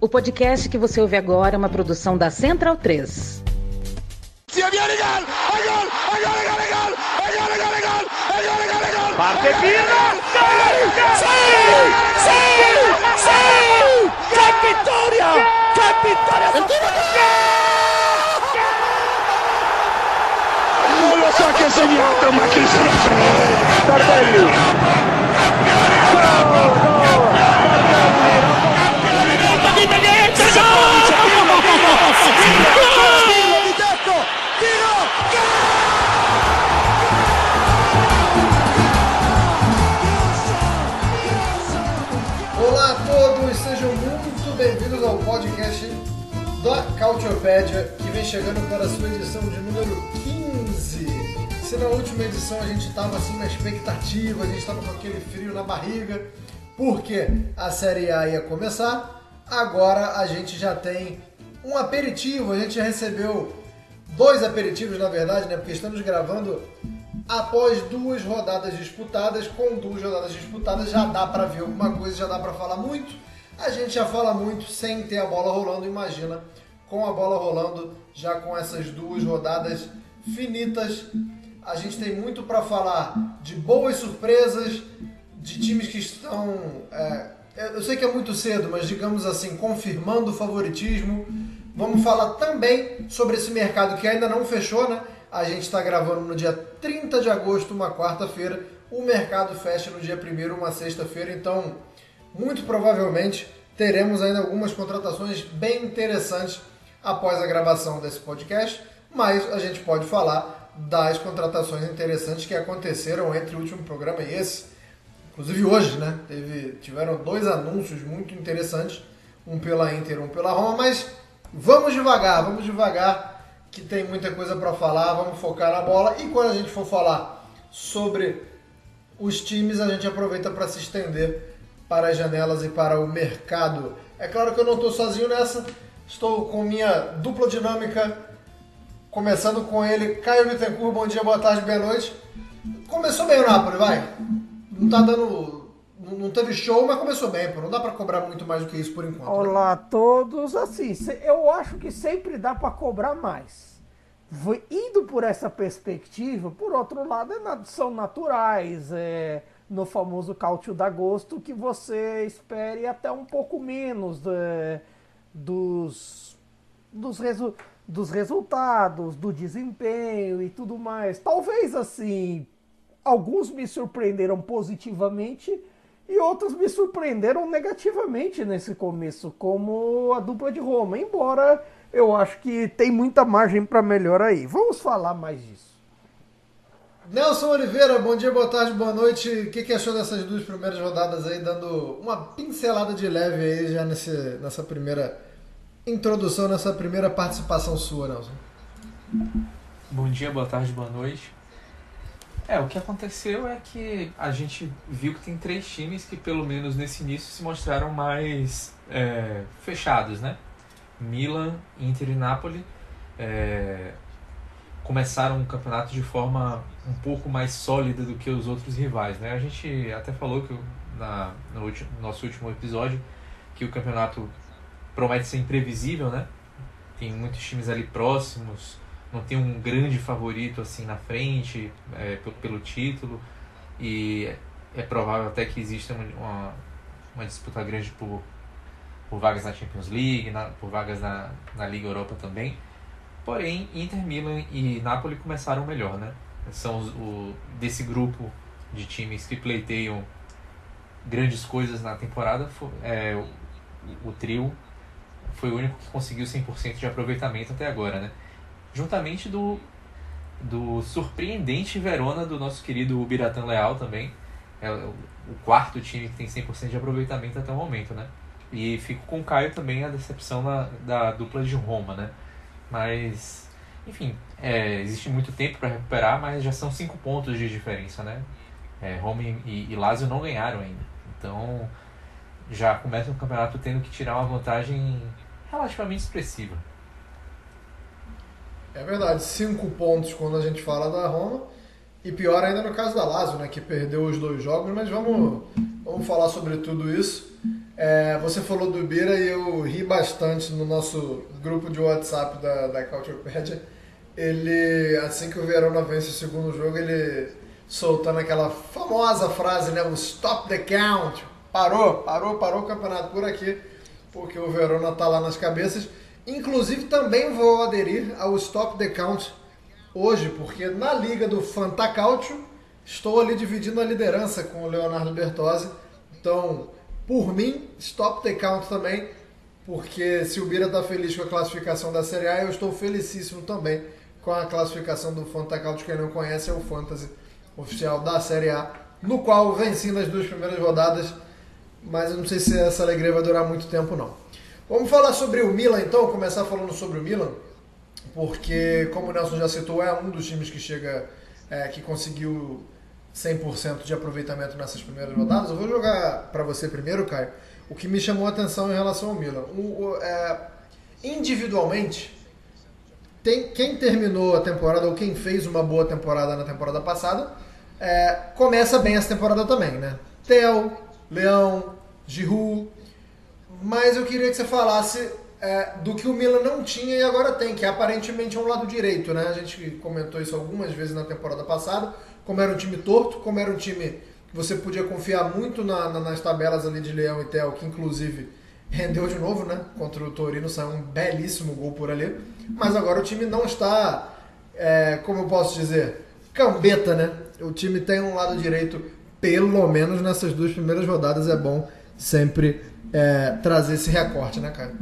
O podcast que você ouve agora é uma produção da Central 3. Parte Pirlo! Sì! Sì! Sì! Che vittoria! Che vittoria! Non Olá a todos, sejam muito bem-vindos ao podcast da Cautiopédia, que vem chegando para a sua edição de número 15. Se na última edição a gente estava assim na expectativa, a gente estava com aquele frio na barriga, porque a Série A ia começar, agora a gente já tem um aperitivo, a gente já recebeu dois aperitivos na verdade, né? Porque estamos gravando após duas rodadas disputadas, com duas rodadas disputadas já dá para ver alguma coisa, já dá para falar muito. A gente já fala muito sem ter a bola rolando, imagina, com a bola rolando, já com essas duas rodadas finitas. A gente tem muito para falar de boas surpresas, de times que estão. é, eu sei que é muito cedo, mas digamos assim, confirmando o favoritismo. Vamos falar também sobre esse mercado que ainda não fechou, né? A gente está gravando no dia 30 de agosto, uma quarta-feira. O mercado fecha no dia 1 uma sexta-feira, então muito provavelmente teremos ainda algumas contratações bem interessantes após a gravação desse podcast, mas a gente pode falar das contratações interessantes que aconteceram entre o último programa e esse. Inclusive hoje, né? Teve, tiveram dois anúncios muito interessantes, um pela Inter, um pela Roma, mas vamos devagar, vamos devagar, que tem muita coisa para falar, vamos focar na bola. E quando a gente for falar sobre os times, a gente aproveita para se estender para as janelas e para o mercado. É claro que eu não estou sozinho nessa, estou com minha dupla dinâmica, começando com ele, Caio Bittencourt, bom dia, boa tarde, boa noite. Começou bem o Napoli, vai. Não tá dando. Não teve show, mas começou bem, pô. Não dá para cobrar muito mais do que isso por enquanto. né? Olá a todos, assim, eu acho que sempre dá para cobrar mais. Indo por essa perspectiva, por outro lado, é são naturais, é, no famoso cálcio da agosto, que você espere até um pouco menos é, dos, dos, resu- dos resultados, do desempenho e tudo mais. Talvez assim, alguns me surpreenderam positivamente e outros me surpreenderam negativamente nesse começo, como a dupla de Roma. Embora eu acho que tem muita margem para melhor aí. Vamos falar mais disso. Nelson Oliveira, bom dia, boa tarde, boa noite. O que, que achou dessas duas primeiras rodadas aí, dando uma pincelada de leve aí já nesse, nessa primeira introdução, nessa primeira participação sua, Nelson? Bom dia, boa tarde, boa noite. É, o que aconteceu é que a gente viu que tem três times que, pelo menos nesse início, se mostraram mais é, fechados, né? Milan, Inter e Napoli é, começaram o campeonato de forma um pouco mais sólida do que os outros rivais, né? A gente até falou que na, no ulti- nosso último episódio que o campeonato promete ser imprevisível, né? Tem muitos times ali próximos, não tem um grande favorito assim na frente é, pelo, pelo título e é provável até que exista uma, uma, disputa grande por, por vagas na Champions League, na, por vagas na, na Liga Europa também. Porém, Inter, Milan e Napoli começaram melhor, né? São os, o, desse grupo de times que pleiteiam grandes coisas na temporada, fo- é, o, o trio foi o único que conseguiu 100% de aproveitamento até agora, né? Juntamente do, do surpreendente Verona do nosso querido Biratan Leal também. É o quarto time que tem 100% de aproveitamento até o momento, né? E fico com o Caio também a decepção na, da dupla de Roma, né? Mas, enfim, é, existe muito tempo para recuperar, mas já são cinco pontos de diferença, né? É, Roma e, e Lazio não ganharam ainda. Então, já começa o campeonato tendo que tirar uma vantagem relativamente expressiva. É verdade, cinco pontos quando a gente fala da Roma. E pior ainda no caso da Lazio, né, que perdeu os dois jogos, mas vamos, vamos falar sobre tudo isso. É, você falou do Bira e eu ri bastante no nosso grupo de WhatsApp da, da Culturepedia. Ele, assim que o Verona vence o segundo jogo, ele soltando aquela famosa frase, né? O stop the count. Parou, parou, parou o campeonato por aqui, porque o Verona tá lá nas cabeças. Inclusive também vou aderir ao stop the count hoje, porque na liga do Fantacalcio estou ali dividindo a liderança com o Leonardo Bertozzi. Então, por mim, stop the count também, porque se o Bira está feliz com a classificação da Série A, eu estou felicíssimo também com a classificação do Fantacalcio. Quem não conhece é o Fantasy oficial da Série A, no qual venci nas duas primeiras rodadas, mas eu não sei se essa alegria vai durar muito tempo não. Vamos falar sobre o Milan então, começar falando sobre o Milan, porque como o Nelson já citou, é um dos times que chega, é, que conseguiu 100% de aproveitamento nessas primeiras rodadas. Eu vou jogar para você primeiro, Caio, o que me chamou a atenção em relação ao Milan. O, o, é, individualmente, tem, quem terminou a temporada ou quem fez uma boa temporada na temporada passada, é, começa bem essa temporada também, né? Theo, Leão, Giroud, mas eu queria que você falasse é, do que o Milan não tinha e agora tem, que aparentemente é um lado direito, né? A gente comentou isso algumas vezes na temporada passada, como era um time torto, como era um time que você podia confiar muito na, na, nas tabelas ali de Leão e Theo, que inclusive rendeu de novo, né? Contra o Torino, saiu um belíssimo gol por ali. Mas agora o time não está, é, como eu posso dizer, cambeta, né? O time tem um lado direito, pelo menos nessas duas primeiras rodadas, é bom sempre é, trazer esse recorte, né, cara?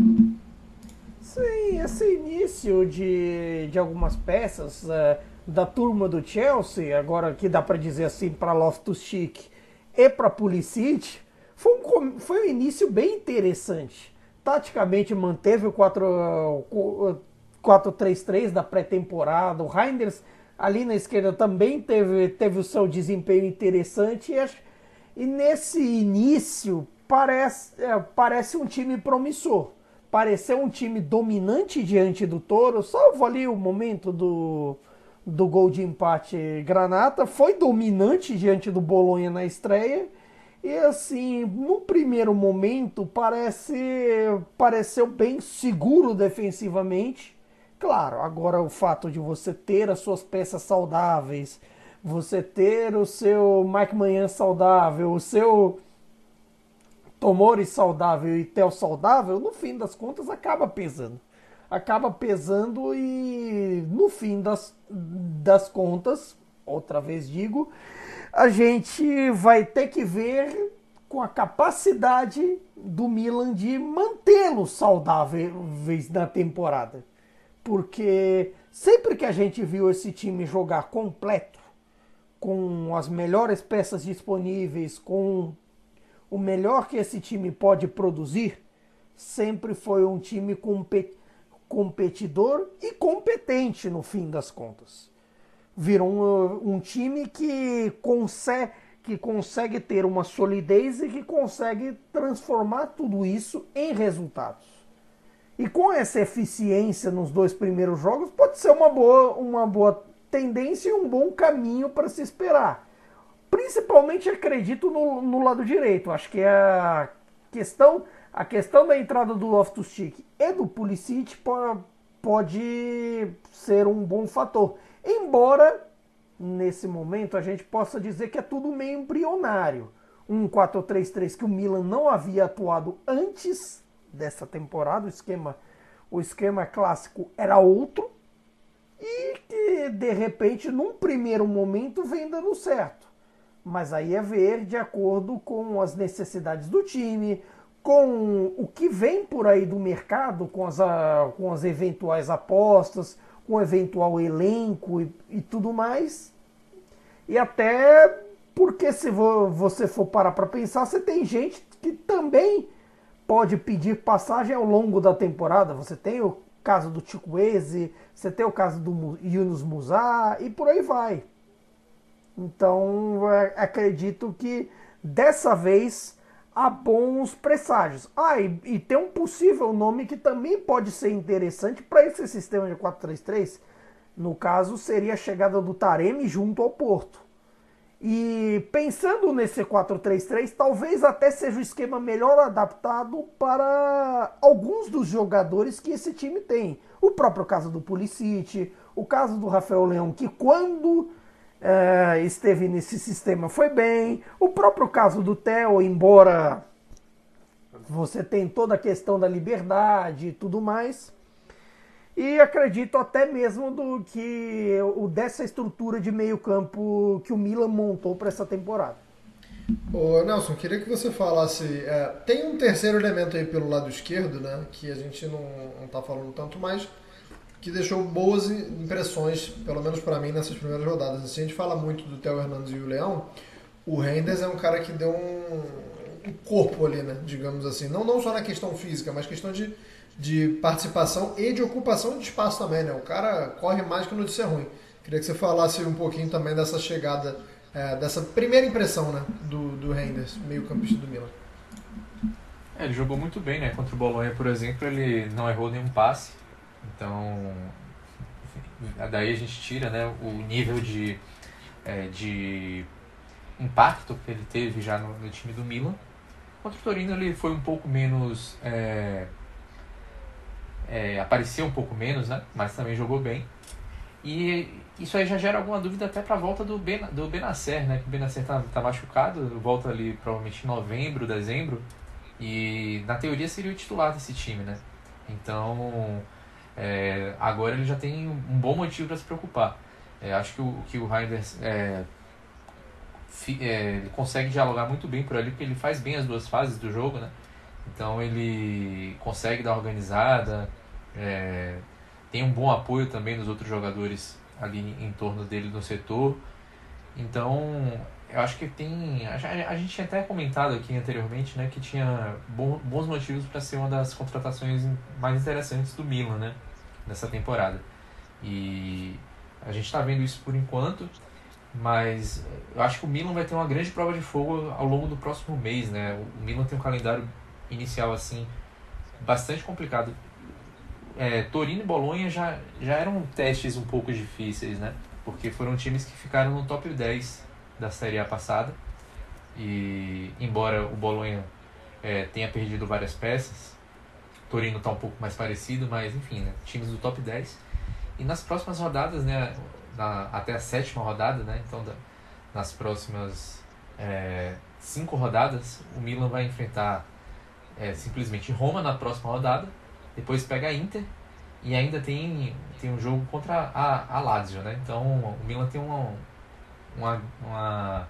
Sim, esse início de, de algumas peças é, da turma do Chelsea, agora que dá para dizer assim para Loftus-Cheek e para Pulisic, foi um, foi um início bem interessante. Taticamente manteve o 4-3-3 da pré-temporada. O Reinders ali na esquerda também teve, teve o seu desempenho interessante. E, e nesse início parece, é, parece um time promissor. Pareceu um time dominante diante do Toro, salvo ali o momento do, do gol de empate Granata. Foi dominante diante do Bolonha na estreia e assim, no primeiro momento parece pareceu bem seguro defensivamente. Claro, agora o fato de você ter as suas peças saudáveis, você ter o seu Mike Manhã saudável, o seu Tomori saudável e Tel saudável, no fim das contas acaba pesando. Acaba pesando e no fim das, das contas, outra vez digo, a gente vai ter que ver com a capacidade do Milan de mantê-los saudáveis na temporada. Porque sempre que a gente viu esse time jogar completo, com as melhores peças disponíveis, com o melhor que esse time pode produzir, sempre foi um time competidor e competente no fim das contas virou um, um time que que consegue ter uma solidez e que consegue transformar tudo isso em resultados. E com essa eficiência nos dois primeiros jogos, pode ser uma boa, uma boa tendência e um bom caminho para se esperar. Principalmente acredito no, no, lado direito. Acho que a questão, a questão da entrada do Loftus-Cheek e do Pulisic pode ser um bom fator. Embora nesse momento a gente possa dizer que é tudo meio embrionário. Um 4-3-3 que o Milan não havia atuado antes dessa temporada, o esquema, o esquema clássico era outro e que de repente num primeiro momento vem dando certo. Mas aí é ver de acordo com as necessidades do time, com o que vem por aí do mercado, com as, com as eventuais apostas, com eventual elenco e, e tudo mais. E até porque se você for parar para pensar, você tem gente que também pode pedir passagem ao longo da temporada. Você tem o caso do Chikweze, você tem o caso do Yunus Musa e por aí vai. Então é, acredito que dessa vez há bons presságios. Ah, e, e, tem um possível nome que também pode ser interessante para esse sistema de 4-3-3. No caso, seria a chegada do Taremi junto ao Porto. E pensando nesse 4-3-3, talvez até seja o esquema melhor adaptado para alguns dos jogadores que esse time tem. O próprio caso do Pulisic, o caso do Rafael Leão, que quando é, esteve nesse sistema foi bem, o próprio caso do Theo, embora você tem toda a questão da liberdade e tudo mais. E acredito até mesmo do que o dessa estrutura de meio campo que o Milan montou para essa temporada. Ô, Nelson, queria que você falasse. É, tem um terceiro elemento aí pelo lado esquerdo, né? Que a gente não, não tá falando tanto mais, que deixou boas impressões, pelo menos para mim, nessas primeiras rodadas. Assim, a gente fala muito do Theo Hernandes e o Leão. O Renders é um cara que deu um, um corpo ali, né? Digamos assim. Não, não só na questão física, mas questão de de participação e de ocupação de espaço também, né? O cara corre mais que notícia ruim. Queria que você falasse um pouquinho também dessa chegada, é, dessa primeira impressão, né? Do, do Reinders, meio campista do Milan. É, ele jogou muito bem, né? Contra o Bolonha, por exemplo, ele não errou nenhum passe. Então, daí a gente tira né, o nível de, é, de impacto que ele teve já no, no, time do Milan. Contra o Torino ele foi um pouco menos é, é, apareceu um pouco menos, né? Mas também jogou bem. E isso aí já gera alguma dúvida até para a volta do, ben, do Benacer, né? Que o Benacer tá, tá machucado, volta ali provavelmente em novembro, dezembro. E na teoria seria o titular desse time, né? Então é, agora ele já tem um bom motivo para se preocupar. É, acho que o, que o Reinders é, é, ele consegue dialogar muito bem por ali, porque ele faz bem as duas fases do jogo, né? Então ele consegue dar organizada, é, tem um bom apoio também dos outros jogadores ali em torno dele no setor. Então eu acho que tem. A, gente tinha até comentado aqui anteriormente né, que tinha bons motivos para ser uma das contratações mais interessantes do Milan né, nessa temporada. E a gente está vendo isso por enquanto, mas eu acho que o Milan vai ter uma grande prova de fogo ao longo do próximo mês. Né? O Milan tem um calendário inicial assim bastante complicado. É, Torino e Bolonha já, já eram testes um pouco difíceis, né? Porque foram times que ficaram no top 10 da Série A passada. E embora o Bolonha é, tenha perdido várias peças, Torino está um pouco mais parecido, mas enfim, né? times do top 10. E nas próximas rodadas, né? Na, até a sétima rodada, né? Então, da, nas próximas é, cinco rodadas, o Milan vai enfrentar é, simplesmente Roma na próxima rodada, depois pega a Inter e ainda tem, tem um jogo contra a, a Lazio, né? Então o Milan tem uma, uma, uma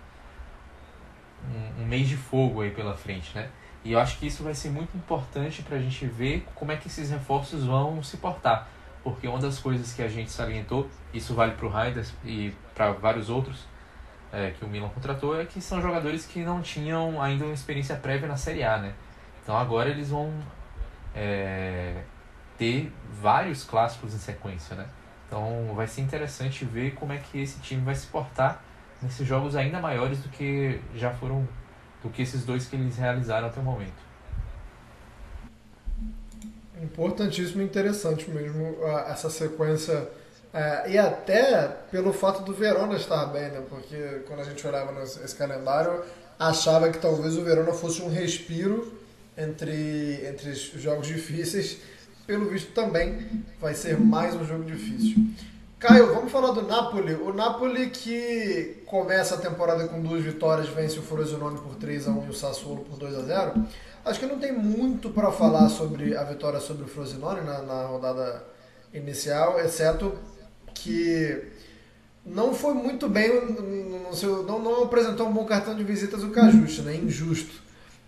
um, um, mês de fogo aí pela frente, né? E eu acho que isso vai ser muito importante para a gente ver como é que esses reforços vão se portar. Porque uma das coisas que a gente salientou, isso vale para o Raiders e para vários outros é, que o Milan contratou, é que são jogadores que não tinham ainda uma experiência prévia na Série A, né? Então agora eles vão é, ter vários clássicos em sequência, né? Então vai ser interessante ver como é que esse time vai se portar nesses jogos ainda maiores do que já foram do que esses dois que eles realizaram até o momento. Importantíssimo e interessante mesmo essa sequência. É, e até pelo fato do Verona estar bem, né? Porque quando a gente olhava esse calendário, achava que talvez o Verona fosse um respiro entre, entre os jogos difíceis. Pelo visto também vai ser mais um jogo difícil. Caio, vamos falar do Napoli. O Napoli que começa a temporada com duas vitórias, vence o Frosinone por 3 a 1 e o Sassuolo por 2 a 0. Acho que não tem muito para falar sobre a vitória sobre o Frosinone na, na rodada inicial, exceto que não foi muito bem, não, não apresentou um bom cartão de visitas o Cajuste, né? Injusto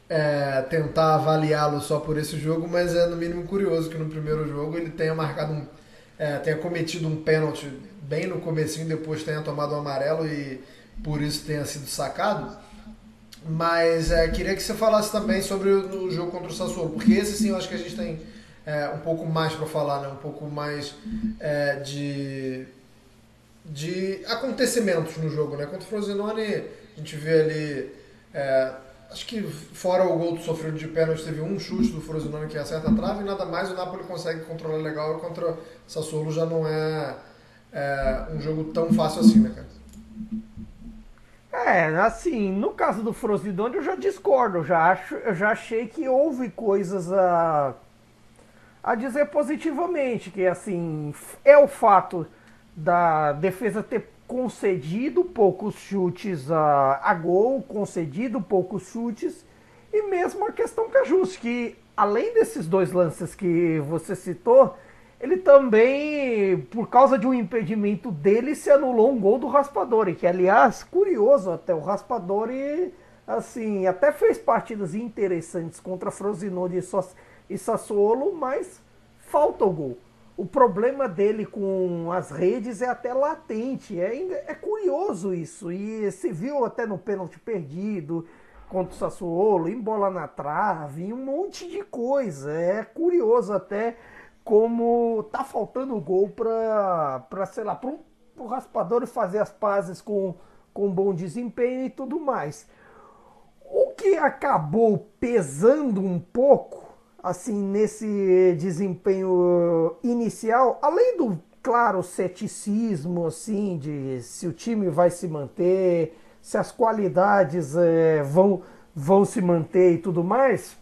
é, tentar avaliá-lo só por esse jogo, mas é no mínimo curioso que no primeiro jogo ele tenha marcado um, é, tenha cometido um pênalti bem no comecinho, depois tenha tomado um amarelo e por isso tenha sido sacado. Mas é, queria que você falasse também sobre o, jogo contra o Sassuolo, porque esse sim eu acho que a gente tem é, um pouco mais para falar, né? um pouco mais é, de, de acontecimentos no jogo. Né? Contra o Frosinone a gente vê ali é, Acho que fora o gol do sofrido de pênalti, teve um chute do Frosinone que acerta a trave e nada mais o Napoli consegue controlar legal contra Sassuolo já não é, é um jogo tão fácil assim, né, cara? É, assim, no caso do Frosinone eu já discordo, já, acho, eu já achei que houve coisas a, a dizer positivamente, que assim, é o fato da defesa ter concedido poucos chutes a, a gol, concedido poucos chutes, e mesmo a questão Cajus, que além desses dois lances que você citou, ele também, por causa de um impedimento dele, se anulou um gol do Raspadori, que aliás, curioso até, o Raspadori, assim, até fez partidas interessantes contra Frosinone e Sassuolo, mas falta o gol. O problema dele com as redes é até latente, é, é curioso isso, e se viu até no pênalti perdido, contra o Sassuolo, em bola na trave, um monte de coisa. É curioso até como tá faltando gol para, para sei lá, para o raspador fazer as pazes com, com bom desempenho e tudo mais. O que acabou pesando um pouco, assim, nesse desempenho inicial, além do, claro, ceticismo, assim, de se o time vai se manter, se as qualidades é, vão, vão se manter e tudo mais,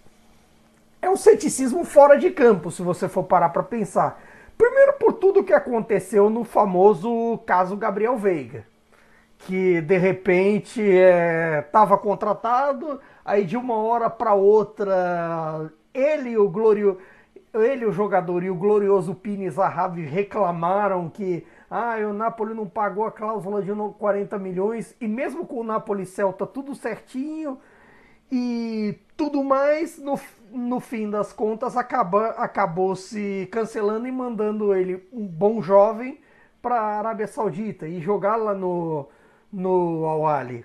é um ceticismo fora de campo, se você for parar para pensar. Primeiro por tudo que aconteceu no famoso caso Gabriel Veiga, que de repente estava é, contratado, aí de uma hora para outra ele o glório ele o jogador e o glorioso Pini Zahavi reclamaram que ah, o Napoli não pagou a cláusula de 40 milhões e mesmo com o Napoli Celta tudo certinho, e tudo mais, no, no fim das contas, acaba, acabou se cancelando e mandando ele, um bom jovem, para a Arábia Saudita e jogar lá no, no Al-Ali.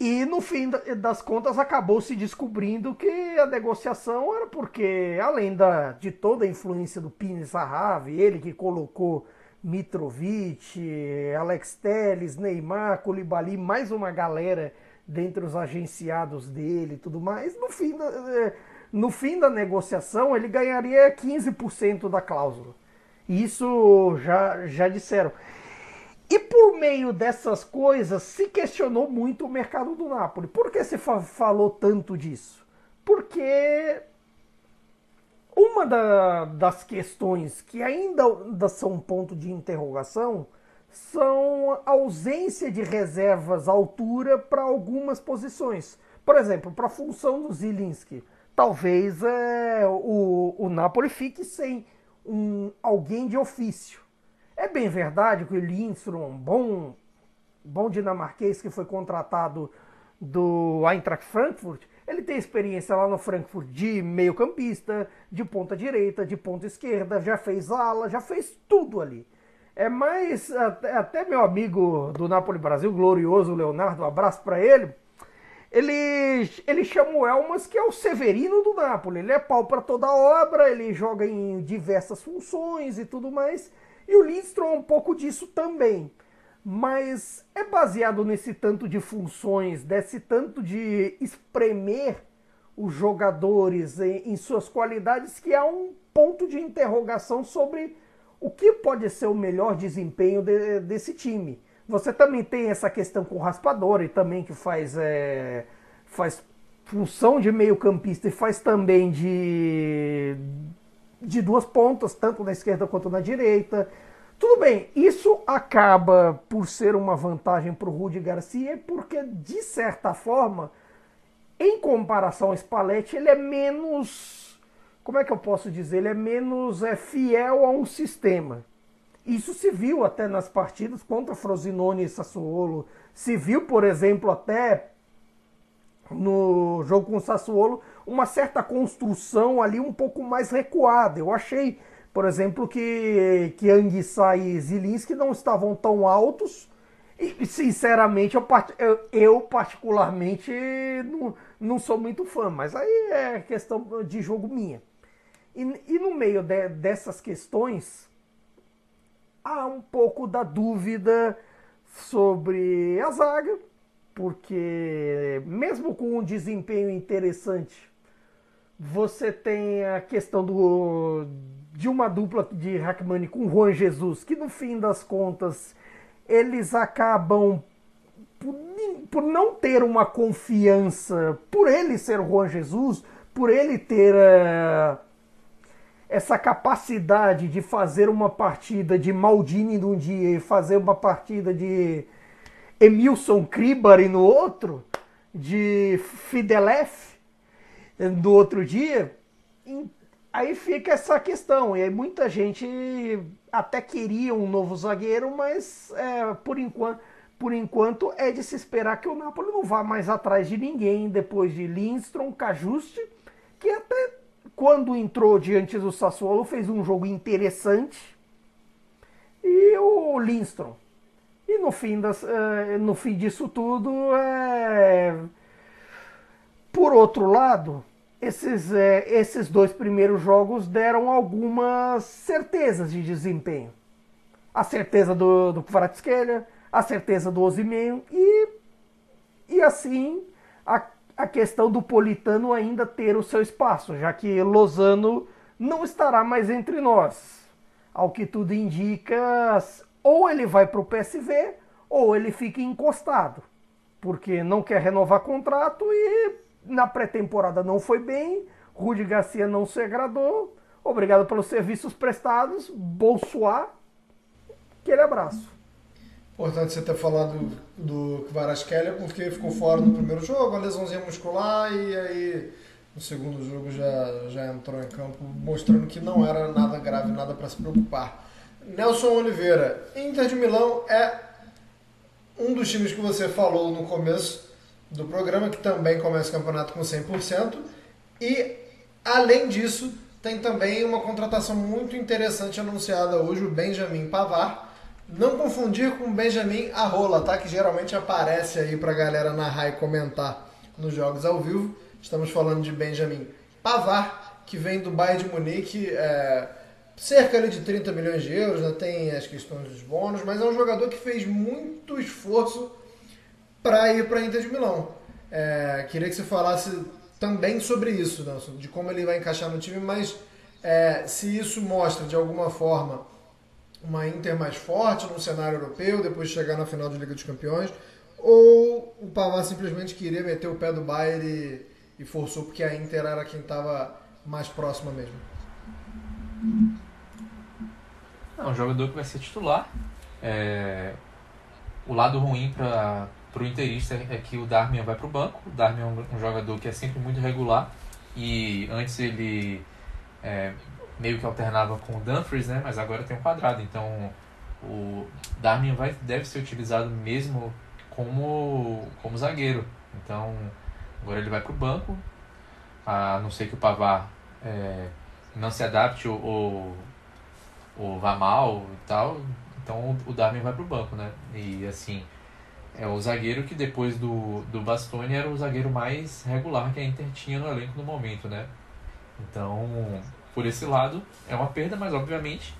E no fim das contas acabou se descobrindo que a negociação era porque, além da, de toda a influência do Pini Zahavi, ele que colocou Mitrovic, Alex Telles, Neymar, Koulibaly, mais uma galera dentre os agenciados dele e tudo mais, no fim da, é, no fim da negociação ele ganharia 15% da cláusula. Isso já, já disseram. E por meio dessas coisas se questionou muito o mercado do Napoli. Por que você fa falou tanto disso? Porque uma da, das questões que ainda, são ponto de interrogação são a ausência de reservas à altura para algumas posições. Por exemplo, para a função do Zilinski. Talvez é, o, o Napoli fique sem um, alguém de ofício. É bem verdade que o Lindstrom, bom, bom dinamarquês que foi contratado do Eintracht Frankfurt, ele tem experiência lá no Frankfurt de meio campista, de ponta direita, de ponta esquerda, já fez ala, já fez tudo ali. É mais, até meu amigo do Napoli Brasil, glorioso Leonardo, um abraço para ele. Ele, ele chama o Elmas, que é o Severino do Napoli. Ele é pau para toda obra, ele joga em diversas funções e tudo mais. E o Lindstrom é um pouco disso também. Mas é baseado nesse tanto de funções, desse tanto de espremer os jogadores em, em suas qualidades, que há um ponto de interrogação sobre o que pode ser o melhor desempenho de, desse time. Você também tem essa questão com o Raspadori também, que faz, é, faz função de meio campista e faz também de, de duas pontas, tanto na esquerda quanto na direita. Tudo bem, isso acaba por ser uma vantagem para o Rudi Garcia, porque de certa forma, em comparação ao Spalletti, ele é menos como é que eu posso dizer, ele é menos é, fiel a um sistema. Isso se viu até nas partidas contra Frosinone e Sassuolo. Se viu, por exemplo, até no jogo com o Sassuolo, uma certa construção ali um pouco mais recuada. Eu achei, por exemplo, que, que Anguissa e Zilinski não estavam tão altos. E, sinceramente, eu, eu, eu particularmente não, não sou muito fã, mas aí é questão de jogo minha. E, e no meio de, dessas questões, há um pouco da dúvida sobre a zaga, porque mesmo com um desempenho interessante, você tem a questão do, de uma dupla de Hackmani com Juan Jesus, que no fim das contas eles acabam por, por não ter uma confiança, por ele ser Juan Jesus, por ele ter uh, essa capacidade de fazer uma partida de Maldini num dia e fazer uma partida de Emilson Kribari no outro, de Fidelef no outro dia, aí fica essa questão. E aí muita gente até queria um novo zagueiro, mas é, por enquanto por enquanto é de se esperar que o Napoli não vá mais atrás de ninguém depois de Lindstrom, Cajuste, que até quando entrou diante do Sassuolo fez um jogo interessante, e o Lindstrom. E no fim, das, uh, no fim disso tudo, é... por outro lado, esses, é, esses dois primeiros jogos deram algumas certezas de desempenho. A certeza do, do Kvaratskhelia, a certeza do Osimhen e, e assim a, a questão do Politano ainda ter o seu espaço, já que Lozano não estará mais entre nós. Ao que tudo indica, ou ele vai para o PSV ou ele fica encostado, porque não quer renovar contrato e na pré-temporada não foi bem, Rudi Garcia não se agradou. Obrigado pelos serviços prestados, Bolsoar. Aquele abraço. Importante você ter falado do Kvaratskhelia porque ficou fora no primeiro jogo, a lesãozinha muscular e aí no segundo jogo já, já entrou em campo mostrando que não era nada grave, nada para se preocupar. Nelson Oliveira, Inter de Milão é um dos times que você falou no começo do programa, que também começa o campeonato com 100%, e além disso, tem também uma contratação muito interessante anunciada hoje, o Benjamin Pavar, não confundir com Benjamin Arrola, tá? Que geralmente aparece aí pra galera narrar e comentar nos jogos ao vivo. Estamos falando de Benjamin Pavar, que vem do Bayern de Munique, é, cerca de 30 milhões de euros, né? tem as questões dos bônus, mas é um jogador que fez muito esforço para ir para Inter de Milão. É, queria que você falasse também sobre isso, Nelson, de como ele vai encaixar no time, mas é, se isso mostra de alguma forma uma Inter mais forte no cenário europeu, depois de chegar na final de Liga dos Campeões, ou o Pavar simplesmente queria meter o pé do Bayern e, e forçou porque a Inter era quem estava mais próxima mesmo? É um jogador que vai ser titular. É... O lado ruim para o interista é que o Darmian vai para o banco. O Darmian é um, jogador que é sempre muito regular e antes ele é, meio que alternava com o Dumfries, né? Mas agora tem um quadrado, então o Darmian vai, deve ser utilizado mesmo como, como zagueiro. Então agora ele vai para o banco, a não ser que o Pavar é, não se adapte ou, ou, ou vá mal e tal. Então o Darmian vai para o banco, né? E assim, é o zagueiro que depois do, do Bastoni era o zagueiro mais regular que a Inter tinha no elenco no momento, né? Então por esse lado é uma perda, mas obviamente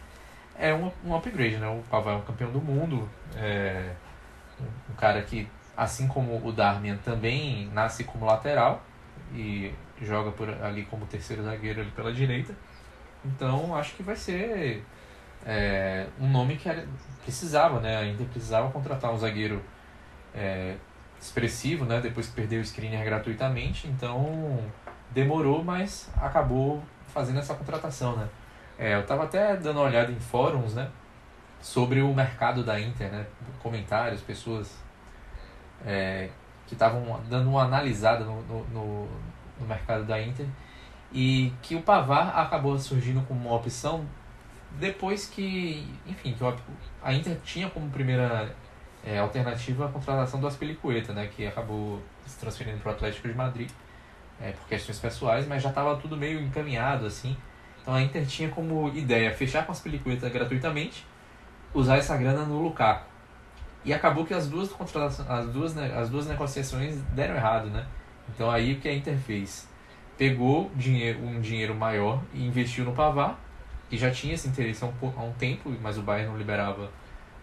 é um, um upgrade, né? O Pavar é um campeão do mundo, é um, cara que, assim como o Darmian, também nasce como lateral e joga por ali como terceiro zagueiro ali pela direita. Então acho que vai ser é, um nome que precisava, né? Ainda precisava contratar um zagueiro é, expressivo, né? Depois que perdeu o screener gratuitamente, então demorou, mas acabou fazendo essa contratação, né? É, eu estava até dando uma olhada em fóruns, né? Sobre o mercado da Inter, né? Comentários, pessoas é, que estavam dando uma analisada no, no, no, mercado da Inter e que o Pavar acabou surgindo como uma opção depois que, enfim, que a Inter tinha como primeira é, alternativa a contratação do Aspilicueta, né? Que acabou se transferindo para o Atlético de Madrid é, por questões pessoais, mas já estava tudo meio encaminhado assim. Então a Inter tinha como ideia fechar com as películas gratuitamente, usar essa grana no Lukaku. E acabou que as duas as duas, as duas negociações deram errado, né? Então aí o que a Inter fez? Pegou dinheiro, um dinheiro maior e investiu no Pavar, que já tinha esse interesse há um, há um tempo, mas o Bayern não liberava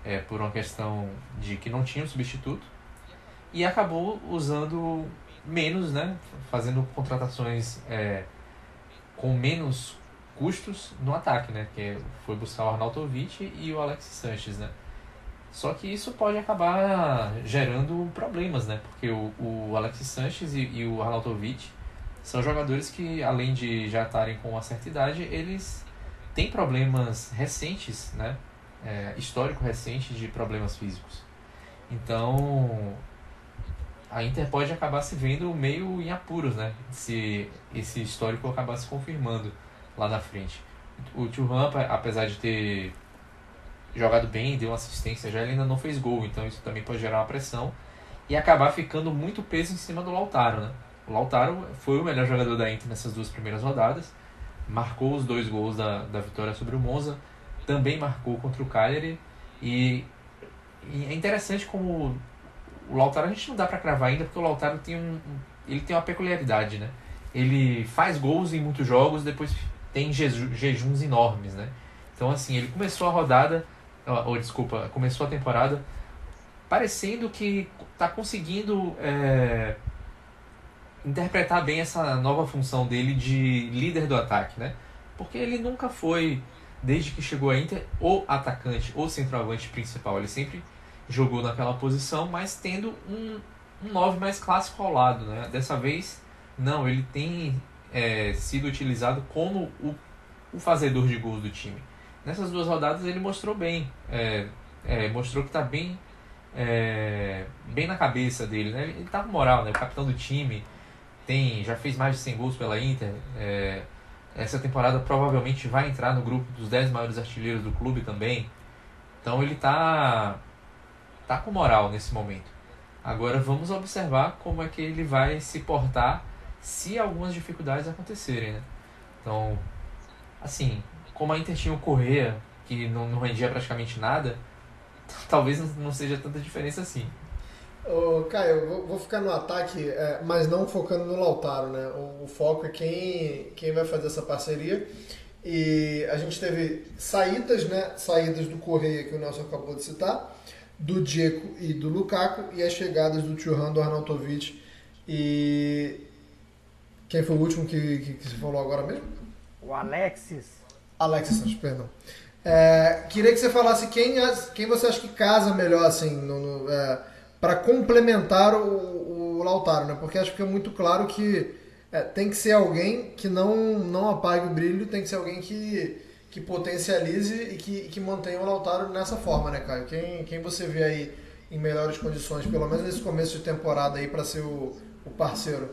é, por uma questão de que não tinha um substituto. E acabou usando menos, né? Fazendo contratações é, com menos custos no ataque, né? Que foi buscar o Arnautovic e o Alex Sanches, né? Só que isso pode acabar gerando problemas, né? Porque o, o Alexis Sanches e, e o Arnautovic são jogadores que, além de já estarem com uma certa idade, eles têm problemas recentes, né? É, histórico recente de problemas físicos. Então, a Inter pode acabar se vendo meio em apuros, né? Se esse histórico acabar se confirmando lá na frente. O Thuram, apesar de ter jogado bem, deu uma assistência já, ele ainda não fez gol, então isso também pode gerar uma pressão e acabar ficando muito peso em cima do Lautaro, né? O Lautaro foi o melhor jogador da Inter nessas duas primeiras rodadas, marcou os dois gols da, da vitória sobre o Monza, também marcou contra o Cagliari e, e é interessante como o Lautaro a gente não dá para cravar ainda porque o Lautaro tem um ele tem uma peculiaridade, né? Ele faz gols em muitos jogos, depois tem jejuns enormes, né? Então assim, ele começou a rodada ou desculpa, começou a temporada parecendo que está conseguindo é, interpretar bem essa nova função dele de líder do ataque, né? Porque ele nunca foi, desde que chegou a Inter, o atacante ou centroavante principal. Ele sempre jogou naquela posição, mas tendo um, um 9 mais clássico ao lado, né? Dessa vez, não, ele tem é, sido utilizado como o, o fazedor de gols do time nessas duas rodadas ele mostrou bem. É, é, mostrou que está bem, é, bem na cabeça dele. Né? Ele está com moral, né? o capitão do time. Tem, já fez mais de 100 gols pela Inter. É, essa temporada provavelmente vai entrar no grupo dos 10 maiores artilheiros do clube também. Então ele está tá com moral nesse momento. Agora vamos observar como é que ele vai se portar se algumas dificuldades acontecerem. Né? Então, assim, como a Inter tinha o Correa, que não, não rendia praticamente nada, talvez não seja tanta diferença assim. Ô, Caio, vou, vou ficar no ataque, é, mas não focando no Lautaro, né? O, o, foco é quem, quem vai fazer essa parceria. E a gente teve saídas, né? Saídas do Correia, que o Nelson acabou de citar, do Dzeko e do Lukaku, e as chegadas do Thuram, do Arnautovic e... Quem foi o último que, que, que você falou agora mesmo? O Alexis. Alexis Santos, perdão. É, queria que você falasse quem, quem você acha que casa melhor, assim, no, no, é, para complementar o, o, Lautaro, né? Porque acho que é muito claro que é, tem que ser alguém que não, não apague o brilho, tem que ser alguém que, que potencialize e que, que mantenha o Lautaro nessa forma, né, Caio? Quem, quem você vê aí em melhores condições, pelo menos nesse começo de temporada aí, para ser o, o parceiro?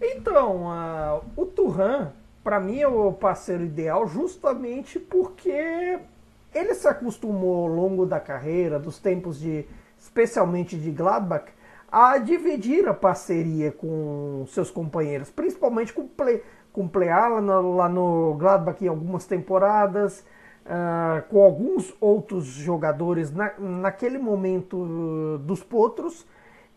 Então, uh, o Turhan para mim é o parceiro ideal justamente porque ele se acostumou ao longo da carreira, dos tempos de, especialmente de Gladbach, a dividir a parceria com seus companheiros, principalmente com, Ple, com Pleala lá no Gladbach em algumas temporadas, uh, com alguns outros jogadores na, naquele momento uh, dos potros,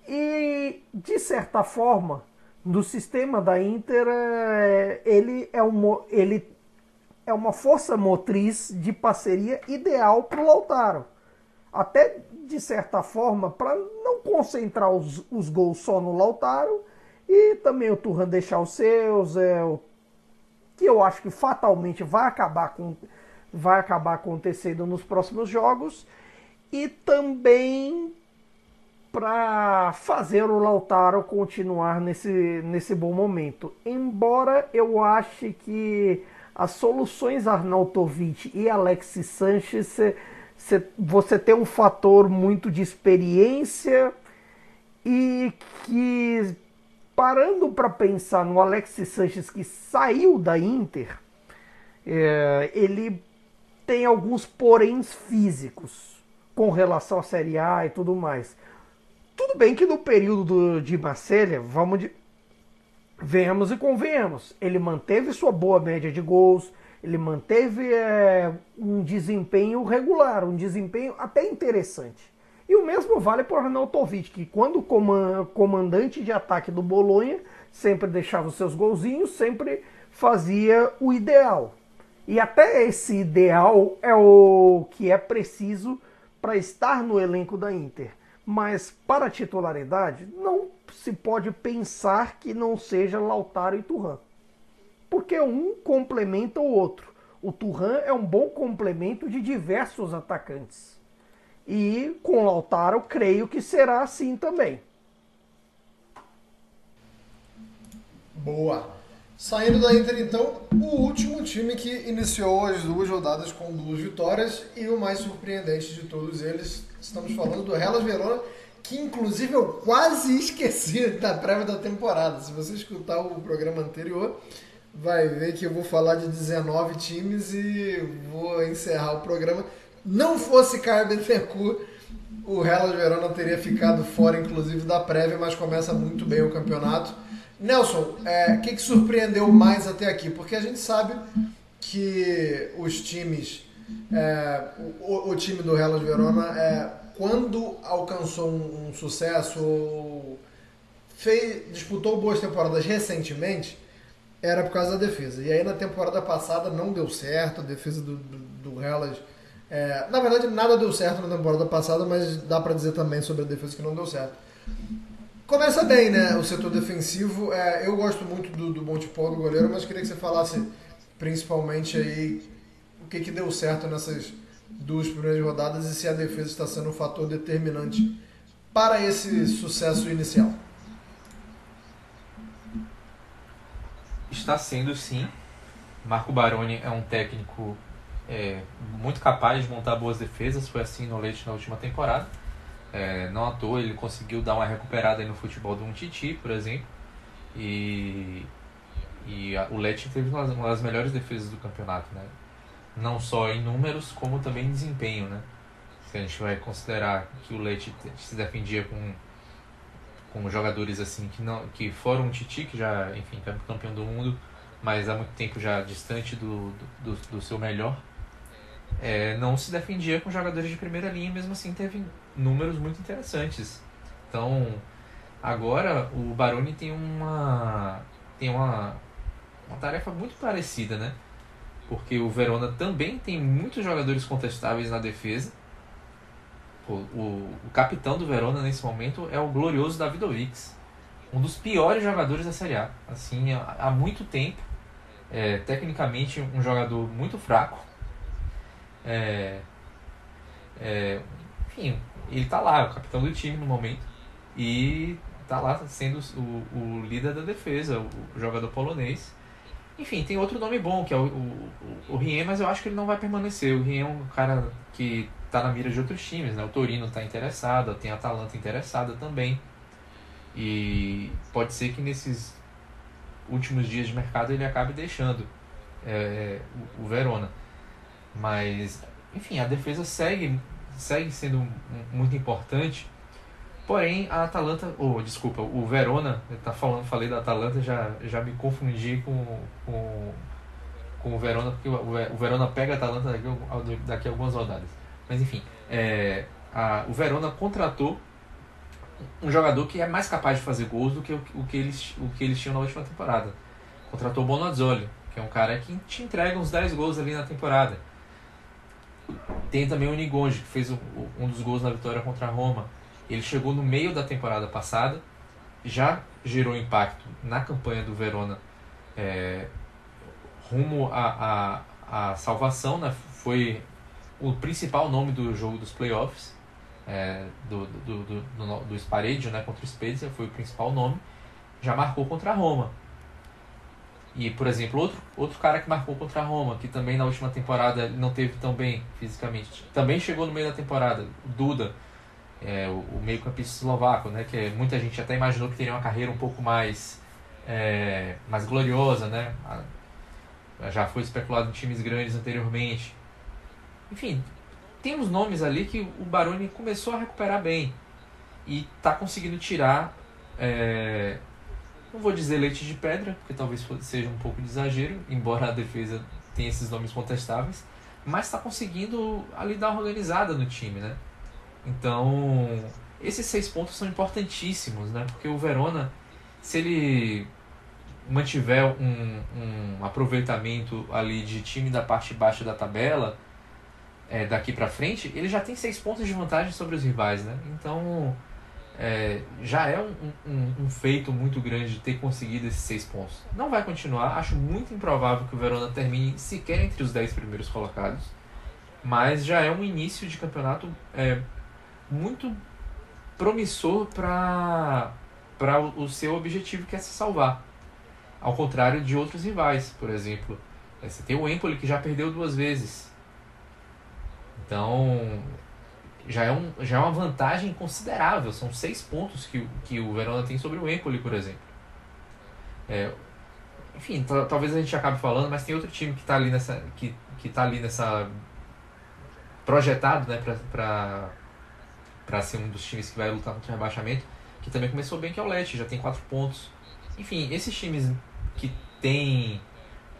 e de certa forma do sistema da Inter, é, ele é, um, ele é uma força motriz de parceria ideal para o Lautaro. Até de certa forma, para não concentrar os, os gols só no Lautaro e também o Turran deixar os seus, é, o, que eu acho que fatalmente vai acabar, com, vai acabar acontecendo nos próximos jogos. E também para fazer o Lautaro continuar nesse, nesse bom momento. Embora eu ache que as soluções Arnautovic e Alexis Sanches, você tem um fator muito de experiência e que, parando para pensar no Alexis Sanches que saiu da Inter, é, ele tem alguns poréns físicos com relação à Série A e tudo mais. Tudo bem que no período de Marselha, vamos de... venhamos e convenhamos, ele manteve sua boa média de gols, ele manteve é, um desempenho regular, um desempenho até interessante. E o mesmo vale para o Arnautovic, que quando comandante de ataque do Bolonha, sempre deixava os seus golzinhos, sempre fazia o ideal. E até esse ideal é o que é preciso para estar no elenco da Inter mas para a titularidade não se pode pensar que não seja Lautaro e. Porque um complementa o outro. O Turran é um bom complemento de diversos atacantes. E com o Lautaro, creio que será assim também. Boa. Saindo da Inter, então, o último time que iniciou as duas rodadas com duas vitórias e o mais surpreendente de todos eles, estamos falando do Hellas Verona, que inclusive eu quase esqueci da prévia da temporada. Se você escutar o programa anterior, vai ver que eu vou falar de 19 times e vou encerrar o programa. Não fosse Caio o Hellas Verona teria ficado fora, inclusive, da prévia, mas começa muito bem o campeonato. Nelson, o é, que, que surpreendeu mais até aqui? Porque a gente sabe que os times, é, o, o, time do Hellas Verona, é, quando alcançou um, um sucesso, fez, disputou boas temporadas recentemente, era por causa da defesa. E aí na temporada passada não deu certo, a defesa do, do, do Hellas. É, na verdade, nada deu certo na temporada passada, mas dá para dizer também sobre a defesa que não deu certo. Começa bem, né? O setor defensivo. É, eu gosto muito do, do Montepó, do goleiro, mas queria que você falasse principalmente aí o que, que deu certo nessas duas primeiras rodadas e se a defesa está sendo um fator determinante para esse sucesso inicial. Está sendo sim. Marco Baroni é um técnico é, muito capaz de montar boas defesas, foi assim no Leite na última temporada. É, não à toa ele conseguiu dar uma recuperada no futebol do Titi, por exemplo. E, e a, o Lecce teve uma, uma, das melhores defesas do campeonato, né? Não só em números, como também em desempenho, né? Se a gente vai considerar que o Lecce se defendia com, com jogadores assim que não que foram um Titi, que já, enfim, campeão do mundo, mas há muito tempo já distante do, do, do seu melhor. É, não se defendia com jogadores de primeira linha, mesmo assim teve números muito interessantes. Então, agora o Baroni tem uma tem uma, uma tarefa muito parecida, né? Porque o Verona também tem muitos jogadores contestáveis na defesa. O, o, o capitão do Verona nesse momento é o glorioso Davidovics, um dos piores jogadores da Série A. Assim, há, há muito tempo, é, tecnicamente um jogador muito fraco. É, é, enfim, ele tá lá, é o capitão do time no momento. E tá lá sendo o, o líder da defesa, o, o, jogador polonês. Enfim, tem outro nome bom, que é o, o, o Rien, mas eu acho que ele não vai permanecer. O Rien é um cara que tá na mira de outros times, né? O Torino tá interessado, tem a Atalanta interessada também. E pode ser que nesses últimos dias de mercado ele acabe deixando é, o, o Verona. Mas, enfim, a defesa segue segue sendo muito importante. Porém, a Atalanta, ou oh, desculpa, o Verona, tá falando, falei da Atalanta, já, já me confundi com, com, com o Verona, porque o, Verona pega a Atalanta daqui, daqui a algumas rodadas. Mas enfim, é, a, o Verona contratou um jogador que é mais capaz de fazer gols do que o, o, que, eles, o que eles tinham na última temporada. Contratou o Bonazzoli, que é um cara que te entrega uns 10 gols ali na temporada. Tem também o Nigonji, que fez um dos gols na vitória contra a Roma. Ele chegou no meio da temporada passada, já gerou impacto na campanha do Verona é, rumo à, à, à salvação, né? foi o principal nome do jogo dos playoffs, é, do, do, do, do, do Spareggio né, contra o Spezia, foi o principal nome, já marcou contra a Roma. E, por exemplo, outro, outro cara que marcou contra a Roma, que também na última temporada não teve tão bem fisicamente, também chegou no meio da temporada, o Duda, é, o, o meio-campista eslovaco, né, que muita gente até imaginou que teria uma carreira um pouco mais, é, mais gloriosa, né, já foi especulado em times grandes anteriormente. Enfim, tem uns nomes ali que o Baroni começou a recuperar bem e está conseguindo tirar é, não vou dizer leite de pedra, porque talvez seja um pouco de exagero, embora a defesa tenha esses nomes contestáveis, mas está conseguindo ali dar uma organizada no time, né? Então, esses seis pontos são importantíssimos, né? Porque o Verona, se ele mantiver um, um aproveitamento ali de time da parte baixa da tabela, é, daqui para frente, ele já tem seis pontos de vantagem sobre os rivais, né? Então, é, já é um, um, um, feito muito grande ter conseguido esses seis pontos. Não vai continuar, acho muito improvável que o Verona termine sequer entre os dez primeiros colocados, mas já é um início de campeonato é, muito promissor para o seu objetivo que é se salvar. Ao contrário de outros rivais, por exemplo. É, você tem o Empoli que já perdeu duas vezes. Então, já é, um, já é uma vantagem considerável. São seis pontos que, que o Verona tem sobre o Empoli, por exemplo. É, enfim, talvez a gente acabe falando, mas tem outro time que está ali nessa. Que, que tá ali nessa. projetado né, para ser um dos times que vai lutar contra o rebaixamento, que também começou bem, que é o Leste, já tem quatro pontos. Enfim, esses times que têm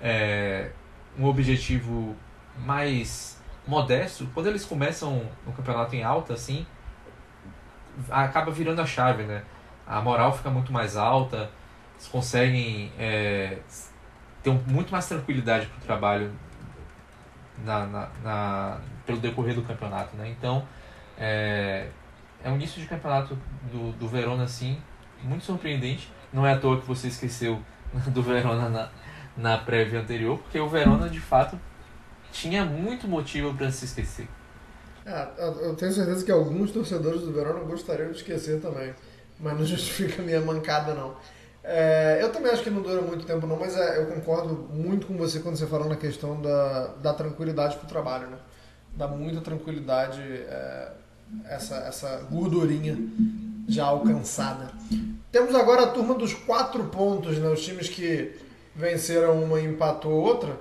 é, um objetivo mais modesto, quando eles começam no campeonato em alta, assim, acaba virando a chave, né? A moral fica muito mais alta, eles conseguem é, ter muito mais tranquilidade para o trabalho na, na, na, pelo decorrer do campeonato, né? Então, é, é um início de campeonato do, do Verona, assim, muito surpreendente. Não é à toa que você esqueceu do Verona na, na prévia anterior, porque o Verona, de fato, tinha muito motivo para se esquecer. Eu tenho certeza que alguns torcedores do Verona gostariam de esquecer também, mas não justifica a minha mancada, não. É, eu também acho que não dura muito tempo, não, mas é, eu concordo muito com você quando você falou na questão da, da tranquilidade para o trabalho, né? Dá muita tranquilidade é, essa, essa gordurinha já alcançada. Temos agora a turma dos quatro pontos, né? Os times que venceram uma e empatou outra.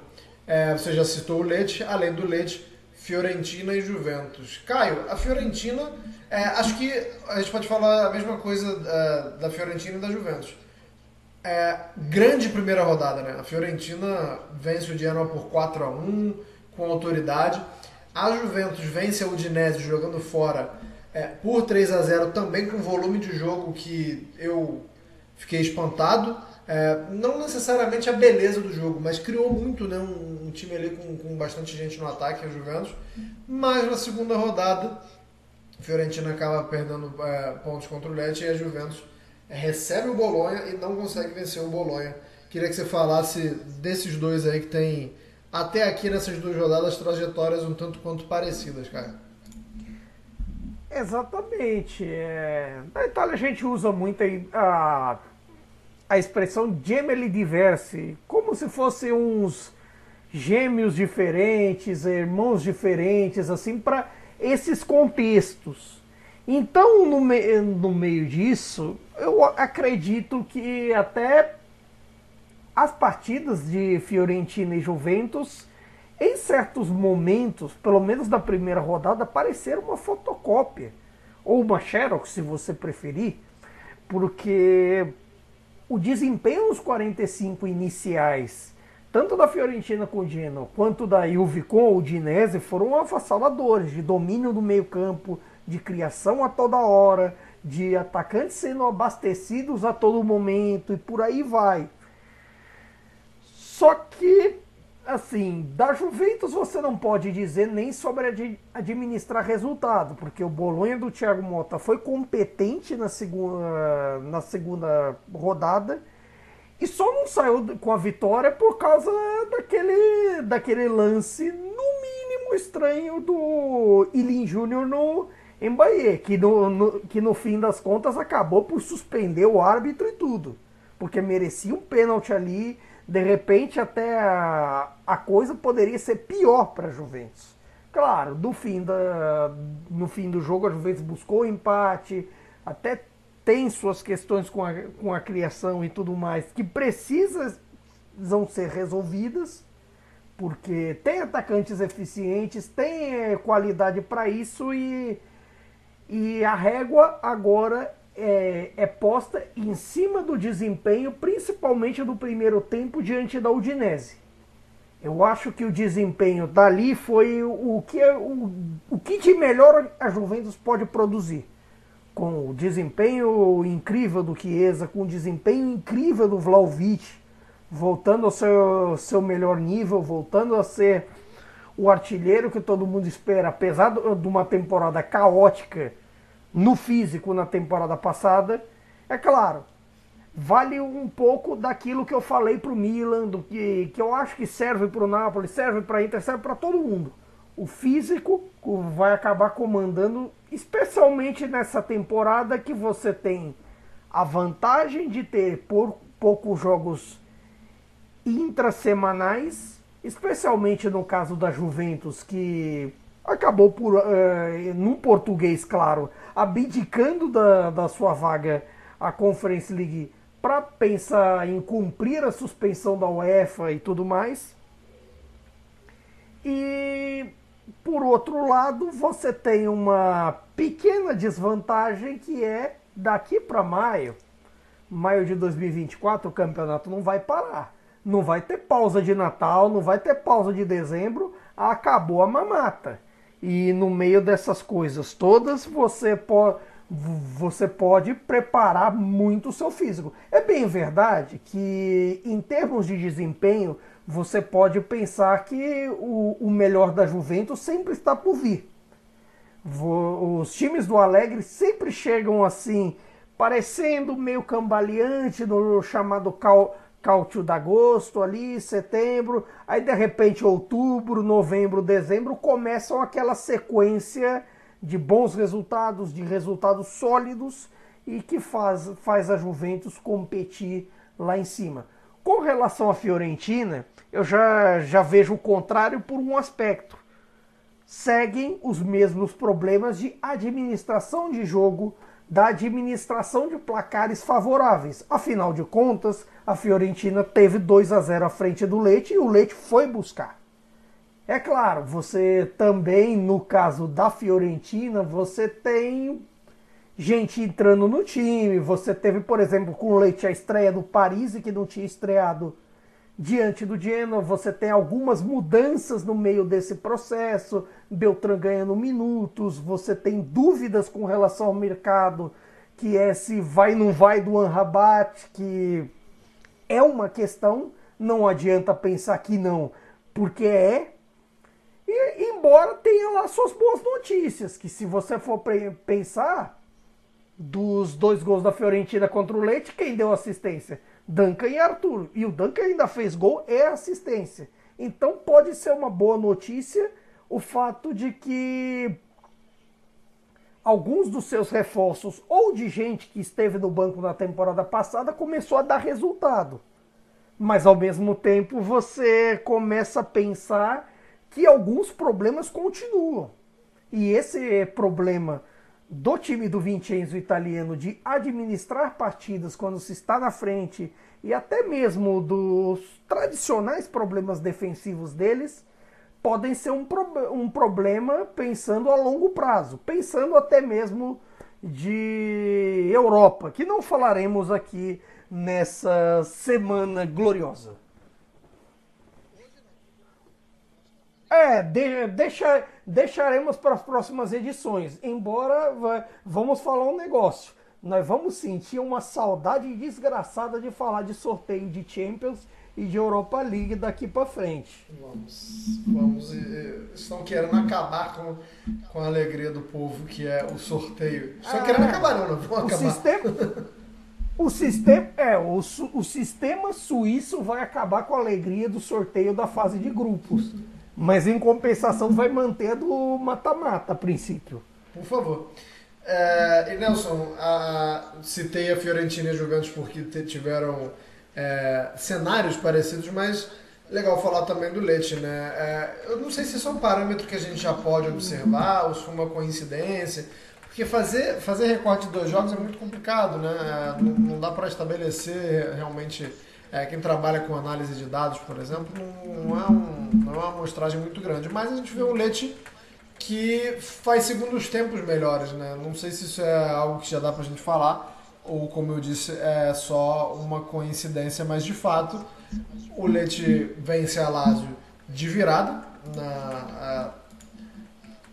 É, você já citou o Leite, além do Leite, Fiorentina e Juventus. Caio, a Fiorentina, é, acho que a gente pode falar a mesma coisa é, da Fiorentina e da Juventus. É, grande primeira rodada, né? A Fiorentina vence o Genoa por 4 a 1 com autoridade. A Juventus vence a Udinese jogando fora é, por 3 a 0 também com volume de jogo que eu fiquei espantado. É, não necessariamente a beleza do jogo, mas criou muito, né? Um, um time ali com, com, bastante gente no ataque, a Juventus. Mas na segunda rodada, Fiorentina acaba perdendo é, pontos contra o Lecce e a Juventus recebe o Bolonha e não consegue vencer o Bolonha. Queria que você falasse desses dois aí que tem até aqui nessas duas rodadas trajetórias um tanto quanto parecidas, cara. Exatamente. É... Na Itália a gente usa muito a a expressão gemeli diversi, como se fossem uns gêmeos diferentes, irmãos diferentes, assim, para esses contextos. Então, no, me no meio disso, eu acredito que até as partidas de Fiorentina e Juventus, em certos momentos, pelo menos da primeira rodada, pareceram uma fotocópia, ou uma xerox, se você preferir, porque o desempenho nos 45 iniciais, tanto da Fiorentina com o Genoa, quanto da Juve com o Dinese, foram avassaladores de domínio do meio campo, de criação a toda hora, de atacantes sendo abastecidos a todo momento e por aí vai. Só que assim, da Juventus você não pode dizer nem sobre administrar resultado, porque o Bolonha do Thiago Mota foi competente na segunda, na segunda rodada e só não saiu com a vitória por causa daquele, daquele lance, no mínimo estranho, do Ilin Júnior no Embaie, que no, no, que no fim das contas acabou por suspender o árbitro e tudo, porque merecia um pênalti ali de repente até a, a coisa poderia ser pior para a Juventus. Claro, do fim da, no fim do jogo a Juventus buscou o empate, até tem suas questões com a, com a criação e tudo mais que precisam ser resolvidas, porque tem atacantes eficientes, tem eh, qualidade para isso e, e a régua agora é, é, posta em cima do desempenho, principalmente do primeiro tempo diante da Udinese. Eu acho que o desempenho dali foi o que, o, o que de melhor a Juventus pode produzir. Com o desempenho incrível do Chiesa, com o desempenho incrível do Vlaovic, voltando ao seu, seu melhor nível, voltando a ser o artilheiro que todo mundo espera, apesar de uma temporada caótica no físico na temporada passada, é claro, vale um pouco daquilo que eu falei para o Milan, do que, que eu acho que serve para o Napoli, serve para Inter, serve para todo mundo. o físico vai acabar comandando, especialmente nessa temporada que você tem a vantagem de ter por poucos jogos intrasemanais, especialmente no caso da Juventus, que acabou por, uh, num português, claro, abdicando da, da sua vaga à Conference League para pensar em cumprir a suspensão da UEFA e tudo mais. E por outro lado, você tem uma pequena desvantagem que é daqui para maio, maio de 2024, o campeonato não vai parar. Não vai ter pausa de Natal, não vai ter pausa de dezembro, acabou a mamata. E no meio dessas coisas todas, você pode, você pode preparar muito o seu físico. É bem verdade que, em termos de desempenho, você pode pensar que o, o melhor da Juventus sempre está por vir. Os times do Alegre sempre chegam assim, parecendo meio cambaleante no chamado cal, cálcio de agosto ali, setembro, aí de repente outubro, novembro, dezembro começam aquela sequência de bons resultados, de resultados sólidos e que faz, faz a Juventus competir lá em cima. Com relação à Fiorentina, eu já, já vejo o contrário por um aspecto seguem os mesmos problemas de administração de jogo, da administração de placares favoráveis. Afinal de contas, a Fiorentina teve 2 a 0 à frente do Leite e o Leite foi buscar. É claro, você também, no caso da Fiorentina, você tem gente entrando no time. Você teve, por exemplo, com o Leite a estreia do Paris, que não tinha estreado diante do Genoa, você tem algumas mudanças no meio desse processo, Beltrán ganhando minutos, você tem dúvidas com relação ao mercado, que é se vai ou não vai do Anrabat, que é uma questão, não adianta pensar que não, porque é. E, embora tenha lá suas boas notícias, que se você for pensar, dos dois gols da Fiorentina contra o Leite, quem deu assistência? Duncan e Arthur. E o Duncan ainda fez gol e assistência. Então pode ser uma boa notícia o fato de que alguns dos seus reforços ou de gente que esteve no banco na temporada passada começou a dar resultado. Mas ao mesmo tempo você começa a pensar que alguns problemas continuam. E esse problema do time do Vincenzo italiano de administrar partidas quando se está na frente e até mesmo dos tradicionais problemas defensivos deles podem ser um, pro um problema pensando a longo prazo, pensando até mesmo de Europa, que não falaremos aqui nessa semana gloriosa. É, de, deixa, deixaremos para as próximas edições. Embora vamos falar um negócio. Nós vamos sentir uma saudade desgraçada de falar de sorteio de Champions e de Europa League daqui para frente. Vamos, vamos. Estão querendo acabar com, com a alegria do povo, que é o sorteio. Estão ah, querendo acabar, não, não vão acabar. O sistema, o sistema, é, o, o sistema suíço vai acabar com a alegria do sorteio da fase de grupos. Mas em compensação vai manter do mata-mata a princípio. Por favor. É, e Nelson, a, citei a Fiorentina e a Juventus porque tiveram é, cenários parecidos, mas legal falar também do Leite, né? É, eu não sei se isso é um parâmetro que a gente já pode observar ou se foi uma coincidência, porque fazer, fazer recorte de dois jogos é muito complicado, né? Não, não dá para estabelecer realmente é, quem trabalha com análise de dados, por exemplo, não, é, um, não é uma amostragem muito grande. Mas a gente vê um Leite que faz segundos tempos melhores, né? Não sei se isso é algo que já dá pra gente falar, ou como eu disse, é só uma coincidência, mas de fato o Leite vence a Lazio de virada, na,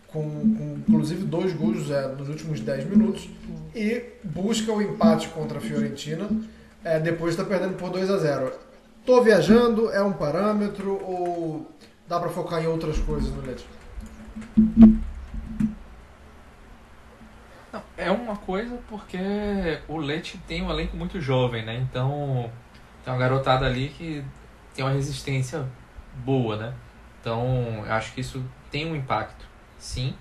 com, com, inclusive dois gols é, nos últimos 10 minutos, e busca o empate contra a Fiorentina é, depois está perdendo por 2 a 0 Tô viajando, é um parâmetro ou dá para focar em outras coisas no Leite? é uma coisa porque o Leite tem um elenco muito jovem, né? Então tem uma garotada ali que tem uma resistência boa, né? Então, acho que isso tem um impacto, sim.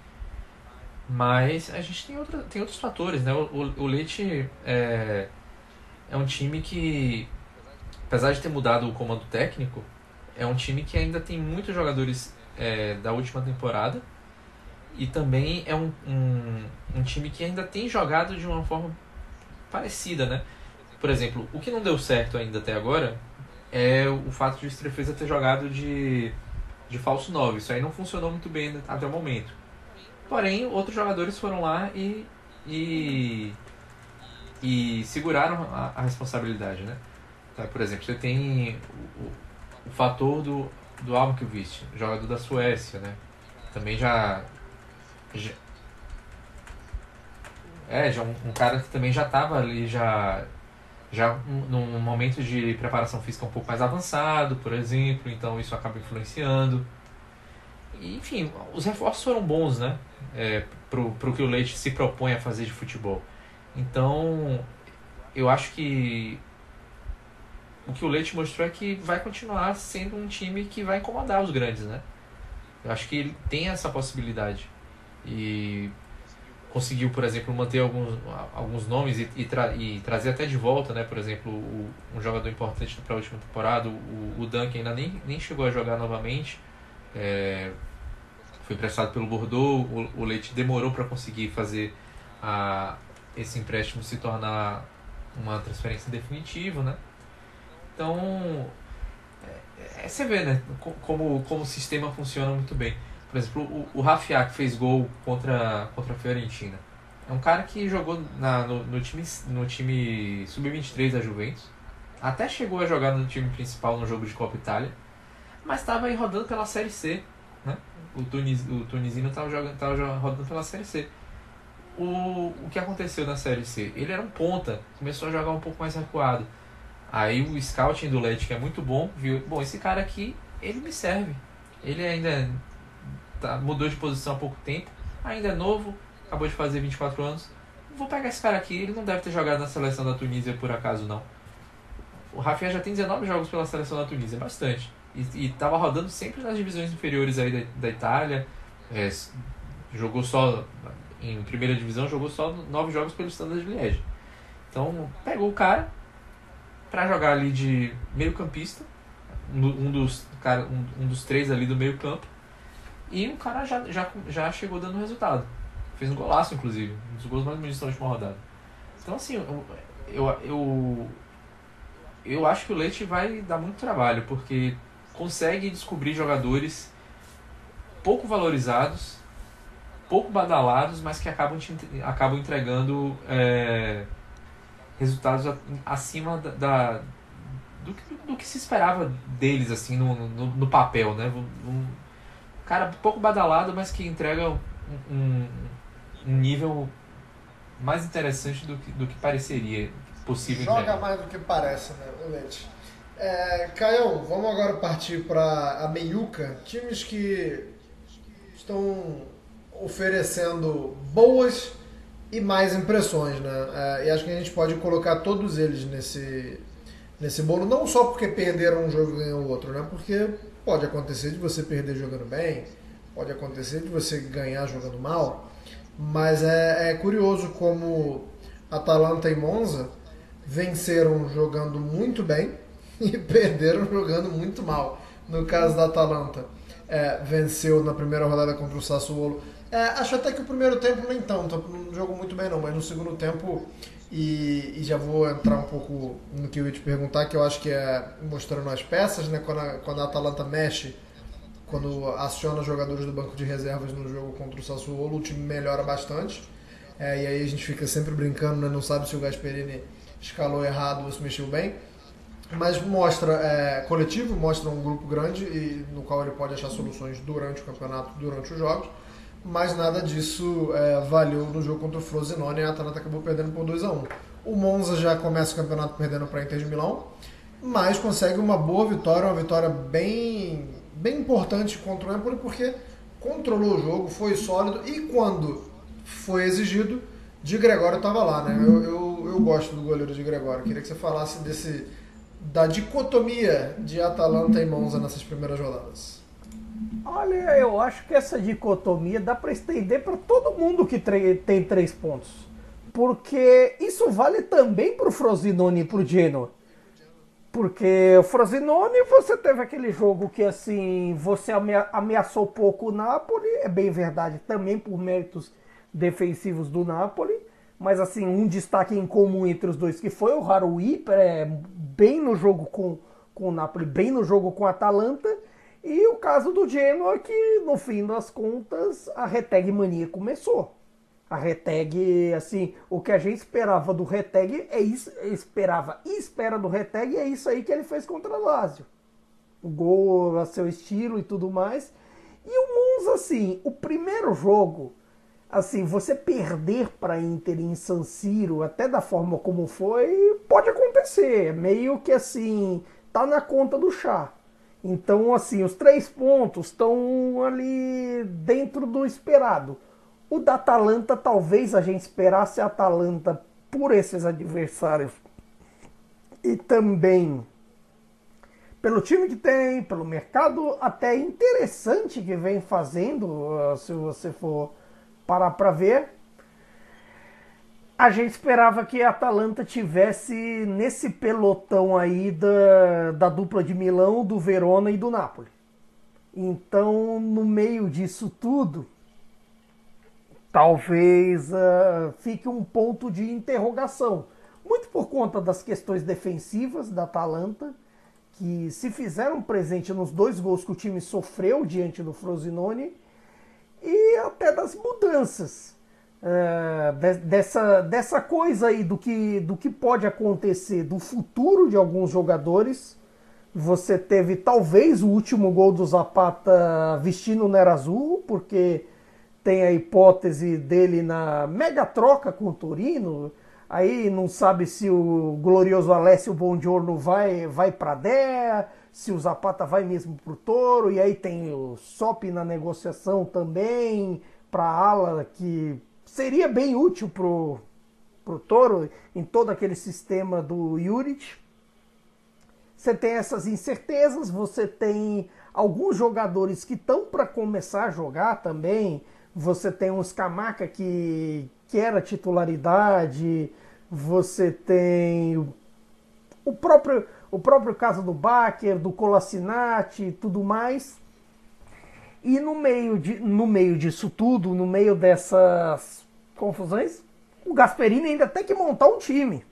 Mas a gente tem, outra, tem outros fatores, né? O, o, o Leite é, é um time que, apesar de ter mudado o comando técnico, é um time que ainda tem muitos jogadores é, da última temporada e também é um, um, um time que ainda tem jogado de uma forma parecida, né? Por exemplo, o que não deu certo ainda até agora é o fato de o Estrefeza ter jogado de, de falso 9. Isso aí não funcionou muito bem até o momento. Porém, outros jogadores foram lá e, e, e seguraram a, a responsabilidade, né? Tá, por exemplo, você tem o, o fator do, do Almqvist, jogador da Suécia, né? Também já, já é, já um, um, cara que também já estava ali, já, já num momento de preparação física um pouco mais avançado, por exemplo, então isso acaba influenciando. Enfim, os reforços foram bons, né? É, pro, pro que o Leite se propõe a fazer de futebol. Então, eu acho que o que o Leite mostrou é que vai continuar sendo um time que vai incomodar os grandes, né? Eu acho que ele tem essa possibilidade. E conseguiu, por exemplo, manter alguns, alguns nomes e, e, tra e trazer até de volta, né? Por exemplo, o, um jogador importante para a última temporada, o, o Duncan ainda nem, nem chegou a jogar novamente. É, foi emprestado pelo Bordeaux, o, o Leite demorou para conseguir fazer a, esse empréstimo se tornar uma transferência definitiva, né? Então, é, é, você vê, né? Como, como o sistema funciona muito bem. Por exemplo, o, o que fez gol contra, contra a Fiorentina. É um cara que jogou na, no, no time, no time sub-23 da Juventus. Até chegou a jogar no time principal no jogo de Copa Itália. Mas estava aí rodando pela Série C. Né? O, Tunis, o tunisino estava jogando, tava rodando pela Série C. O, o que aconteceu na Série C? Ele era um ponta, começou a jogar um pouco mais recuado. Aí o scouting do Leite, que é muito bom, viu, bom, esse cara aqui, ele me serve. Ele ainda tá, mudou de posição há pouco tempo, ainda é novo, acabou de fazer 24 anos. Vou pegar esse cara aqui, ele não deve ter jogado na seleção da Tunísia por acaso não. O Rafinha já tem 19 jogos pela seleção da Tunísia, bastante. E estava rodando sempre nas divisões inferiores aí da, da Itália. É, jogou só em primeira divisão, jogou só 9 jogos pelo Standard de Liège. Então, pegou o cara para jogar ali de meio campista, um dos, cara, um, dos três ali do meio campo e o cara já, já, já chegou dando resultado. Fez um golaço, inclusive. Um dos gols mais bonitos da última rodada. Então, assim, eu, eu, eu, eu acho que o Leite vai dar muito trabalho, porque consegue descobrir jogadores pouco valorizados, pouco badalados, mas que acabam, te, acabam entregando é, resultados acima da, da do, que, do que se esperava deles assim no, no, no papel, né? Um, cara pouco badalado, mas que entrega um, um, um nível mais interessante do que, do que pareceria possível Joga entregar. mais do que parece, né, Leite? É, Caio, vamos agora partir para a meiuca, times que estão oferecendo boas e mais impressões, né? É, e acho que a gente pode colocar todos eles nesse, nesse bolo, não só porque perderam um jogo e ganhou o outro, né? Porque Pode acontecer de você perder jogando bem, pode acontecer de você ganhar jogando mal, mas é, é curioso como Atalanta e Monza venceram jogando muito bem e perderam jogando muito mal. No caso da Atalanta, é, venceu na primeira rodada contra o Sassuolo. É, acho até que o primeiro tempo nem tanto, não jogou muito bem não, mas no segundo tempo e, e, já vou entrar um pouco no que eu ia te perguntar, que eu acho que é mostrando as peças, né? Quando a, quando a Atalanta mexe, quando aciona jogadores do banco de reservas no jogo contra o Sassuolo, o time melhora bastante. É, e aí a gente fica sempre brincando, né? Não sabe se o Gasperini escalou errado ou se mexeu bem. Mas mostra é, coletivo, mostra um grupo grande e no qual ele pode achar soluções durante o campeonato, durante os jogos mas nada disso é, valeu no jogo contra o Frosinone e a Atalanta acabou perdendo por 2 a 1 O Monza já começa o campeonato perdendo para a Inter de Milão, mas consegue uma boa vitória, uma vitória bem, bem importante contra o Empoli, porque controlou o jogo, foi sólido e quando foi exigido, de Gregório estava lá. Né? Eu, eu, eu gosto do goleiro de Gregório, queria que você falasse desse da dicotomia de Atalanta e Monza nessas primeiras rodadas. Olha, eu acho que essa dicotomia dá para estender para todo mundo que tem três pontos. Porque isso vale também para o Frosinone e para o Genoa. Porque o Frosinone, você teve aquele jogo que assim, você ameaçou pouco o Napoli, é bem verdade, também por méritos defensivos do Napoli, mas assim, um destaque em comum entre os dois que foi o Haruí, é, bem no jogo com, com o Napoli, bem no jogo com a Atalanta, e o caso do Genoa que no fim das contas a reteg mania começou. A Reteg, assim, o que a gente esperava do Reteg é isso, esperava e espera do Reteg é isso aí que ele fez contra o Lazio. O gol a seu estilo e tudo mais. E o Monza, assim, o primeiro jogo, assim, você perder para Inter em San Siro, até da forma como foi, pode acontecer. Meio que assim, tá na conta do chá. Então, assim, os três pontos estão ali dentro do esperado. O da Atalanta, talvez a gente esperasse a Atalanta por esses adversários e também pelo time que tem, pelo mercado até interessante que vem fazendo, ah, se você for parar para ver. A gente esperava que a Atalanta tivesse nesse pelotão aí da, da dupla de Milão, do Verona e do Napoli. Então, no meio disso tudo, talvez uh, fique um ponto de interrogação. Muito por conta das questões defensivas da Atalanta, que se fizeram presente nos dois gols que o time sofreu diante do Frosinone, e até das mudanças. De, dessa, dessa coisa aí do que, do que pode acontecer, do futuro de alguns jogadores. Você teve talvez o último gol do Zapata vestindo o Nerazzurro, porque tem a hipótese dele na mega troca com o Torino. Aí não sabe se o glorioso Alessio Bongiorno vai, vai para Dea, se o Zapata vai mesmo para o Toro. E aí tem o Sop na negociação também para ala, que seria bem útil para o Toro em todo aquele sistema do Juric. Você tem essas incertezas, você tem alguns jogadores que estão para começar a jogar também você tem um Scamaca que, que era titularidade, você tem o próprio, o próprio caso do Baker, do Colacinati e tudo mais. E no meio, de, no meio disso tudo, no meio dessas confusões, o Gasperini ainda tem que montar um time.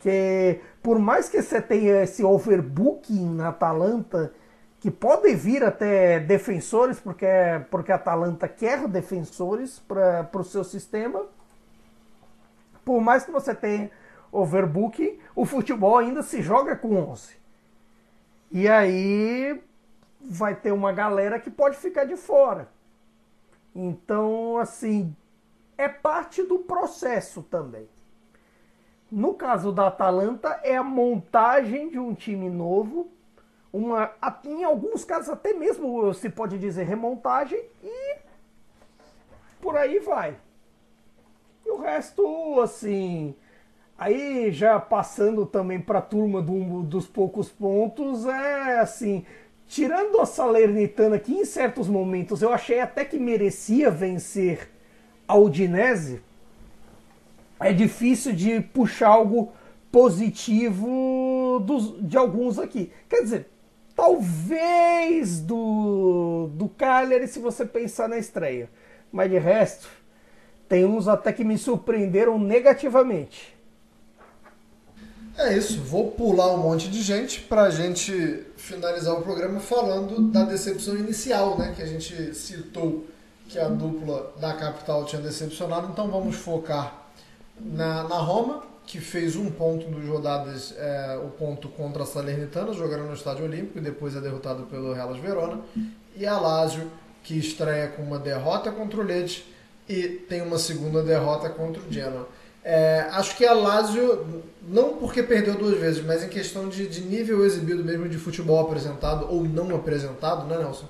Que por mais que você tenha esse overbooking na Atalanta que podem vir até defensores, porque, porque a Atalanta quer defensores para o seu sistema. Por mais que você tenha overbooking, o futebol ainda se joga com 11. E aí vai ter uma galera que pode ficar de fora. Então, assim, é parte do processo também. No caso da Atalanta, é a montagem de um time novo uma, em alguns casos até mesmo se pode dizer remontagem e por aí vai. E o resto, assim, aí já passando também para a turma do, dos poucos pontos, é assim, tirando a Salernitana que em certos momentos eu achei até que merecia vencer a Udinese, é difícil de puxar algo positivo dos, de alguns aqui. Quer dizer, Talvez do, do Cagliari, se você pensar na estreia. Mas de resto, tem uns até que me surpreenderam negativamente. É isso, vou pular um monte de gente para a gente finalizar o programa falando da decepção inicial, né? Que a gente citou que a dupla da capital tinha decepcionado, então vamos focar na, na Roma, que fez um ponto nos rodadas, é, o ponto contra a Salernitana, jogando no Estádio Olímpico, e depois é derrotado pelo Hellas Verona, e a Lazio, que estreia com uma derrota contra o Leite e tem uma segunda derrota contra o Genoa. É, acho que a Lazio, não porque perdeu duas vezes, mas em questão de, de nível exibido mesmo de futebol apresentado ou não apresentado, né, Nelson?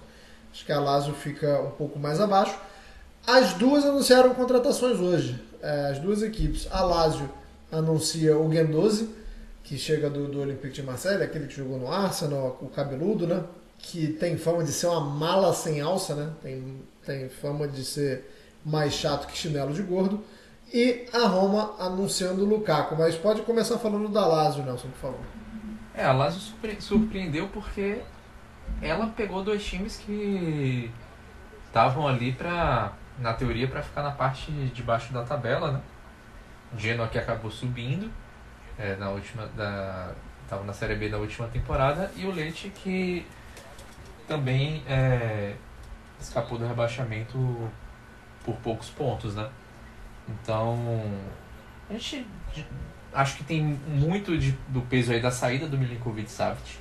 Acho que a Lazio fica um pouco mais abaixo. As duas anunciaram contratações hoje, é, as duas equipes. A Lazio anuncia o Guendouzi, que chega do, do Olympique de Marseille, aquele que jogou no Arsenal, o cabeludo, né? que tem fama de ser uma mala sem alça, né? Tem, tem fama de ser mais chato que chinelo de gordo. E a Roma anunciando o Lukaku. Mas pode começar falando da Lazio, Nelson, por favor. É, a Lazio surpre surpreendeu porque ela pegou dois times que estavam ali para na teoria para ficar na parte de baixo da tabela, né? Genoa que acabou subindo é, na última da estava na Série B da última temporada e o Leite que também é, escapou do rebaixamento por poucos pontos, né? Então a gente acho que tem muito de, do peso aí da saída do Milinkovic Savic,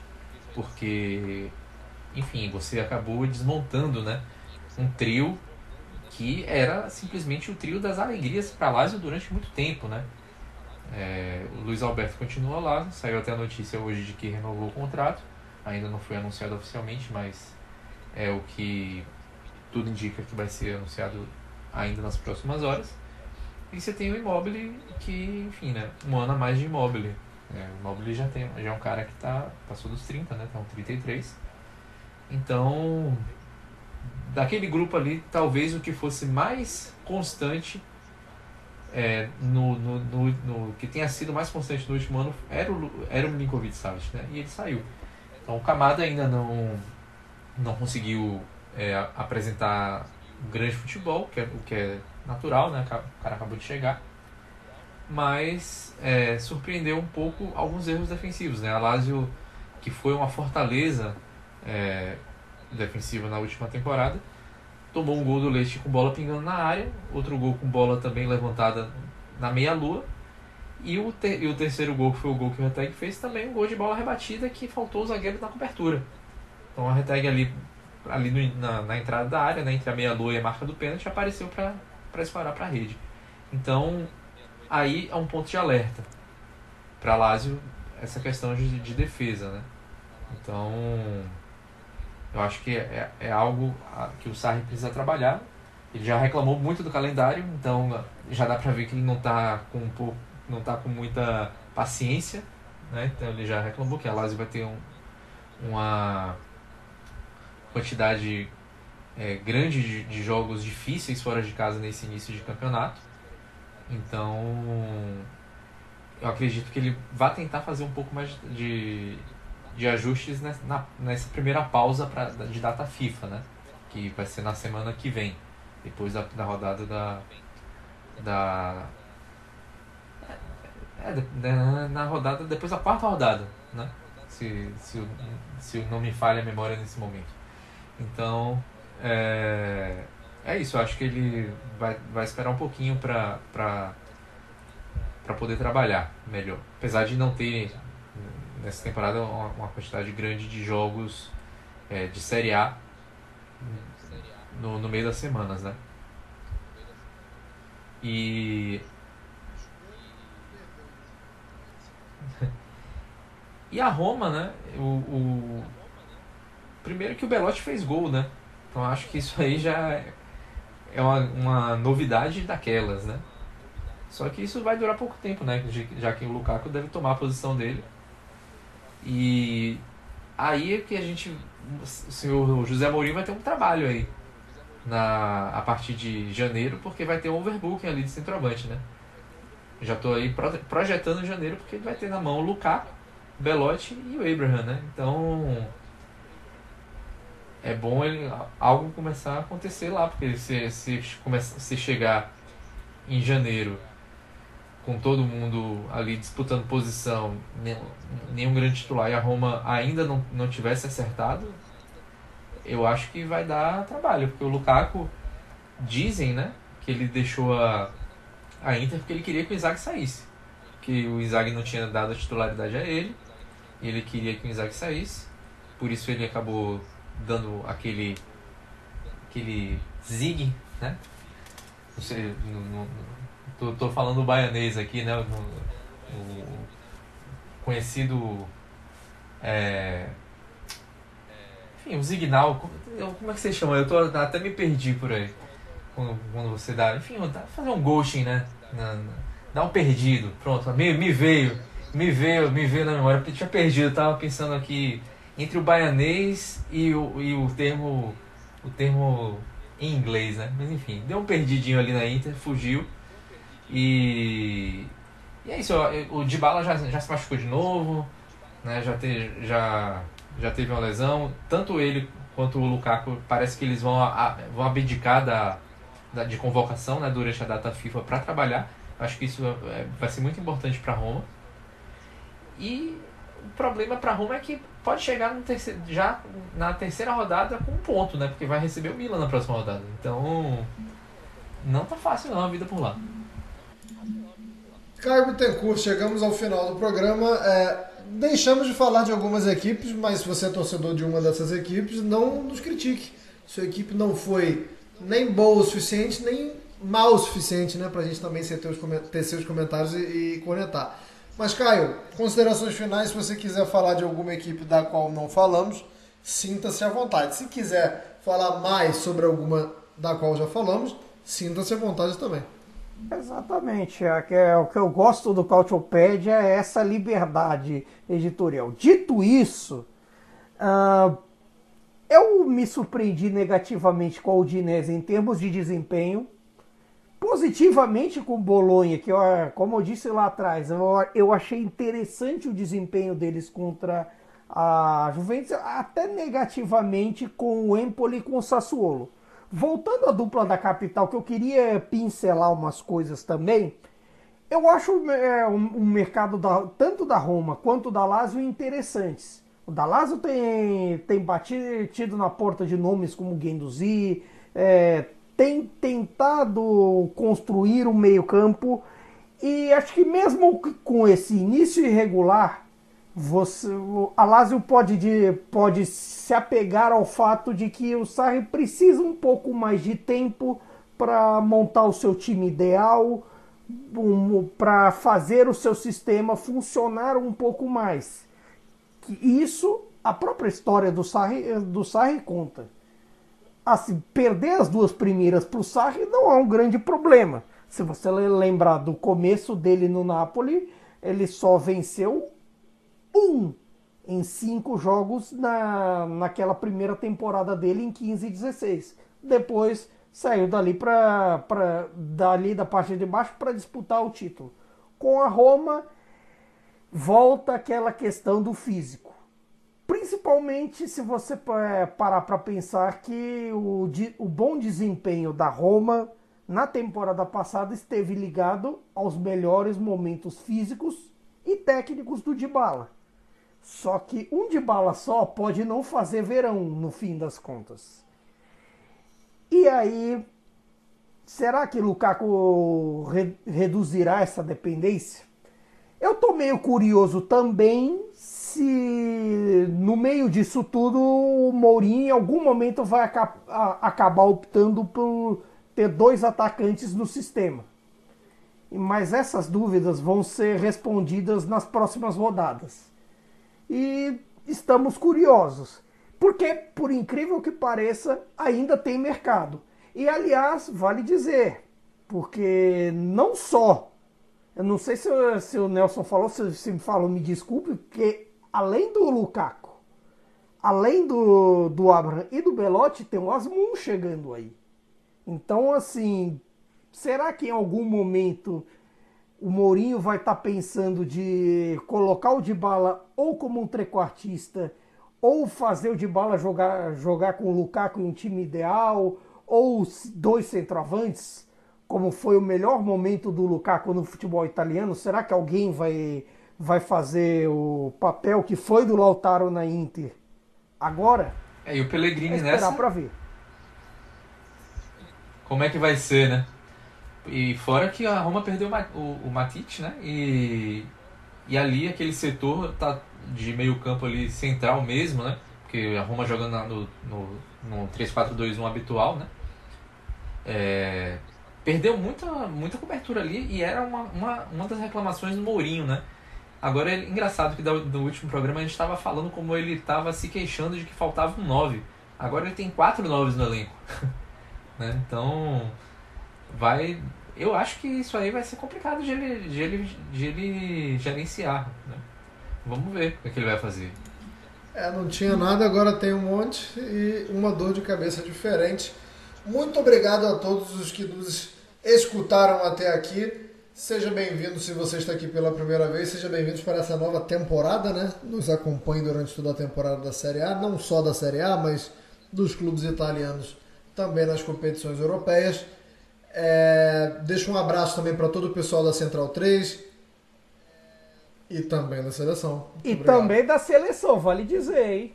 porque enfim você acabou desmontando, né? Um trio que era simplesmente o trio das alegrias para Lazio durante muito tempo, né? É, o Luiz Alberto continua lá, saiu até a notícia hoje de que renovou o contrato, ainda não foi anunciado oficialmente, mas é o que tudo indica que vai ser anunciado ainda nas próximas horas. E você tem o Immobile, que, enfim, né, um ano a mais de Immobile. É, o Immobile já, tem, já é um cara que tá, passou dos 30, né, tá um 33. Então, daquele grupo ali, talvez o que fosse mais constante é, no, no, no, no, que tenha sido mais constante no último ano era o, era o Milinkovic Savic, né? E ele saiu. Então o Kamada ainda não, não conseguiu é, apresentar grande futebol, que é, o que é natural, né? O cara acabou de chegar. Mas é, surpreendeu um pouco alguns erros defensivos, né? A Lazio, que foi uma fortaleza é, defensiva na última temporada, tomou um gol do Leite com bola pingando na área, outro gol com bola também levantada na meia-lua. E o, e o terceiro gol, que foi o gol que o Reteg fez, também um gol de bola rebatida que faltou o zagueiro na cobertura. Então o Reteg ali, ali no, na, na, entrada da área, né, entre a meia-lua e a marca do pênalti, apareceu para disparar para a rede. Então aí é um ponto de alerta para Lazio essa questão de, de defesa. Né? Então eu acho que é, é algo que o Sarri precisa trabalhar. Ele já reclamou muito do calendário, então já dá para ver que ele não está com um pouco, não tá com muita paciência, né? Então ele já reclamou que a Lazio vai ter um, uma quantidade é, grande de, de, jogos difíceis fora de casa nesse início de campeonato. Então eu acredito que ele vai tentar fazer um pouco mais de, de ajustes nessa, nessa primeira pausa pra, de data FIFA, né? Que vai ser na semana que vem, depois da, da rodada da. da é, é na rodada, depois da quarta rodada, né? Se, se, se não me falha a memória nesse momento. Então, é, é isso, eu acho que ele vai, vai esperar um pouquinho para poder trabalhar melhor. Apesar de não ter nessa temporada uma, uma quantidade grande de jogos é, de Série A no, no meio das semanas, né? E. e a Roma, né? O, o, Primeiro que o Belotti fez gol, né? Então acho que isso aí já é uma, uma novidade daquelas, né? Só que isso vai durar pouco tempo, né? Já que o Lukaku deve tomar a posição dele e aí é que a gente. O senhor José Mourinho vai ter um trabalho aí na, a partir de janeiro, porque vai ter um overbooking ali de centroavante, né? Já estou aí projetando em janeiro, porque ele vai ter na mão o Lukaku, Belotti e o Abraham, né? Então é bom ele, algo começar a acontecer lá, porque se, se, se chegar em janeiro com todo mundo ali disputando posição, nenhum grande titular e a Roma ainda não, não tivesse acertado, eu acho que vai dar trabalho, porque o Lukaku dizem, né, que ele deixou a, a Inter porque ele queria que o Isaac saísse. Que o Isaac não tinha dado a titularidade a ele, e ele queria que o Isaac saísse, por isso ele acabou dando aquele aquele zig, né? Não sei, no, no, Tô, tô falando baianês aqui, né? O, o conhecido. É, enfim, o Zignal. Como é que você chama? Eu tô, até me perdi por aí. Quando, quando você dá. Enfim, fazer um ghosting, né? Na, na, dá um perdido. Pronto, me, me veio. Me veio, me veio na memória, porque tinha perdido. Eu tava pensando aqui entre o baianês e o, e o termo o termo em inglês, né? Mas enfim, deu um perdidinho ali na Inter, fugiu. E, e é isso, o Dybala já, já se machucou de novo, né? Já, te, já, já teve uma lesão. Tanto ele quanto o Lukaku parece que eles vão, a, vão abdicar da, da, de convocação né, durante a data FIFA para trabalhar. Acho que isso é, vai ser muito importante para Roma. E o problema para Roma é que pode chegar terceiro, já na terceira rodada com um ponto, né? Porque vai receber o Milan na próxima rodada. Então, não tá fácil não a vida por lá. Caio Bittencourt, chegamos ao final do programa. É, deixamos de falar de algumas equipes, mas se você é torcedor de uma dessas equipes, não nos critique. Sua equipe não foi nem boa o suficiente, nem mal o suficiente, né? Pra gente também ter seus comentários e, e conectar. Mas, Caio, considerações finais, se você quiser falar de alguma equipe da qual não falamos, sinta-se à vontade. Se quiser falar mais sobre alguma da qual já falamos, sinta-se à vontade também. Exatamente. É, é, o que eu gosto do Cautiopédia é essa liberdade editorial. Dito isso, uh, eu me surpreendi negativamente com a Udinese em termos de desempenho positivamente com o Bolonha, que eu, como eu disse lá atrás, eu, eu achei interessante o desempenho deles contra a Juventus, até negativamente com o Empoli e com o Sassuolo. Voltando à dupla da capital, que eu queria pincelar umas coisas também, eu acho é, um, um, mercado da, tanto da Roma quanto da Lazio interessantes. O da Lazio tem, tem batido na porta de nomes como Guendouzi, é, tem tentado construir um meio-campo e acho que mesmo com esse início irregular, você, a Lazio pode, de, pode se apegar ao fato de que o Sarri precisa um pouco mais de tempo para montar o seu time ideal, um, para fazer o seu sistema funcionar um pouco mais. Isso a própria história do Sarri, do Sarri conta assim, perder as duas primeiras para o Sarri não é um grande problema. Se você lembrar do começo dele no Napoli, ele só venceu um em cinco jogos na, naquela primeira temporada dele em 15 e 16. Depois saiu dali para dali da parte de baixo para disputar o título. Com a Roma volta aquela questão do físico. Principalmente se você parar para pensar que o, o bom desempenho da Roma na temporada passada esteve ligado aos melhores momentos físicos e técnicos do Dybala. Só que um Dybala só pode não fazer verão no fim das contas. E aí, será que Lukaku re reduzirá essa dependência? Eu tô meio curioso também se no meio disso tudo o Mourinho em algum momento vai acabar optando por ter dois atacantes no sistema. Mas essas dúvidas vão ser respondidas nas próximas rodadas. E estamos curiosos, porque, por incrível que pareça, ainda tem mercado. E aliás, vale dizer, porque não só eu não sei se, se, o Nelson falou, se, se me falou, me desculpe, porque além do Lukaku, além do, do Abraham e do Belotti, tem o Asmun chegando aí. Então, assim, será que em algum momento o Mourinho vai estar tá pensando de colocar o Dybala ou como um trequartista, ou fazer o Dybala jogar, jogar com o Lukaku em um time ideal, ou dois centroavantes, como foi o melhor momento do Lukaku no futebol italiano? Será que alguém vai vai fazer o papel que foi do Lautaro na Inter agora. É, e o Pellegrini é esperar nessa. pra ver. Como é que vai ser, né? E fora que a Roma perdeu o, o Matic, né? E, e ali aquele setor tá de meio campo ali central mesmo, né? Porque a Roma jogando no, no, no 3-4-2-1 habitual, né? É, perdeu muita, muita cobertura ali e era uma, uma, uma das reclamações do Mourinho, né? Agora é engraçado que do, último programa a gente estava falando como ele estava se queixando de que faltava um 9. Agora ele tem quatro 9 no elenco. né? Então vai. Eu acho que isso aí vai ser complicado de ele, de ele, de ele gerenciar. Né? Vamos ver o que, ele vai fazer. É, não tinha nada, agora tem um monte e uma dor de cabeça diferente. Muito obrigado a todos os que nos escutaram até aqui. Seja bem-vindo se você está aqui pela primeira vez, seja bem-vindo para essa nova temporada, né? Nos acompanhe durante toda a temporada da Série A, não só da Série A, mas dos clubes italianos também nas competições europeias. É, deixo um abraço também para todo o pessoal da Central 3 e também da seleção. Muito E obrigado. também da seleção, vale dizer, hein?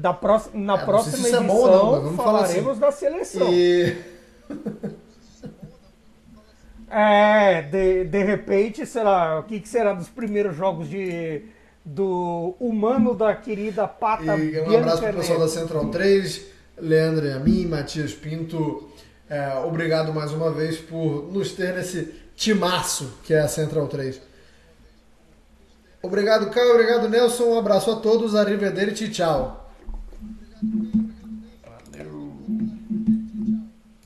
Da próxima, na É, sei próxima se isso é edição bom não, falar falaremos assim. da seleção. E É, de, de repente, será, o que, que será dos primeiros jogos de do humano da querida Pata E um abraço pro pessoal da. Central 3, Leandro e a mim, Matias Pinto. É, obrigado mais uma vez por nos ter nesse timaço que é a Central 3. Obrigado, Caio. Obrigado, Nelson. Um abraço a todos. Arrivederci. Tchau.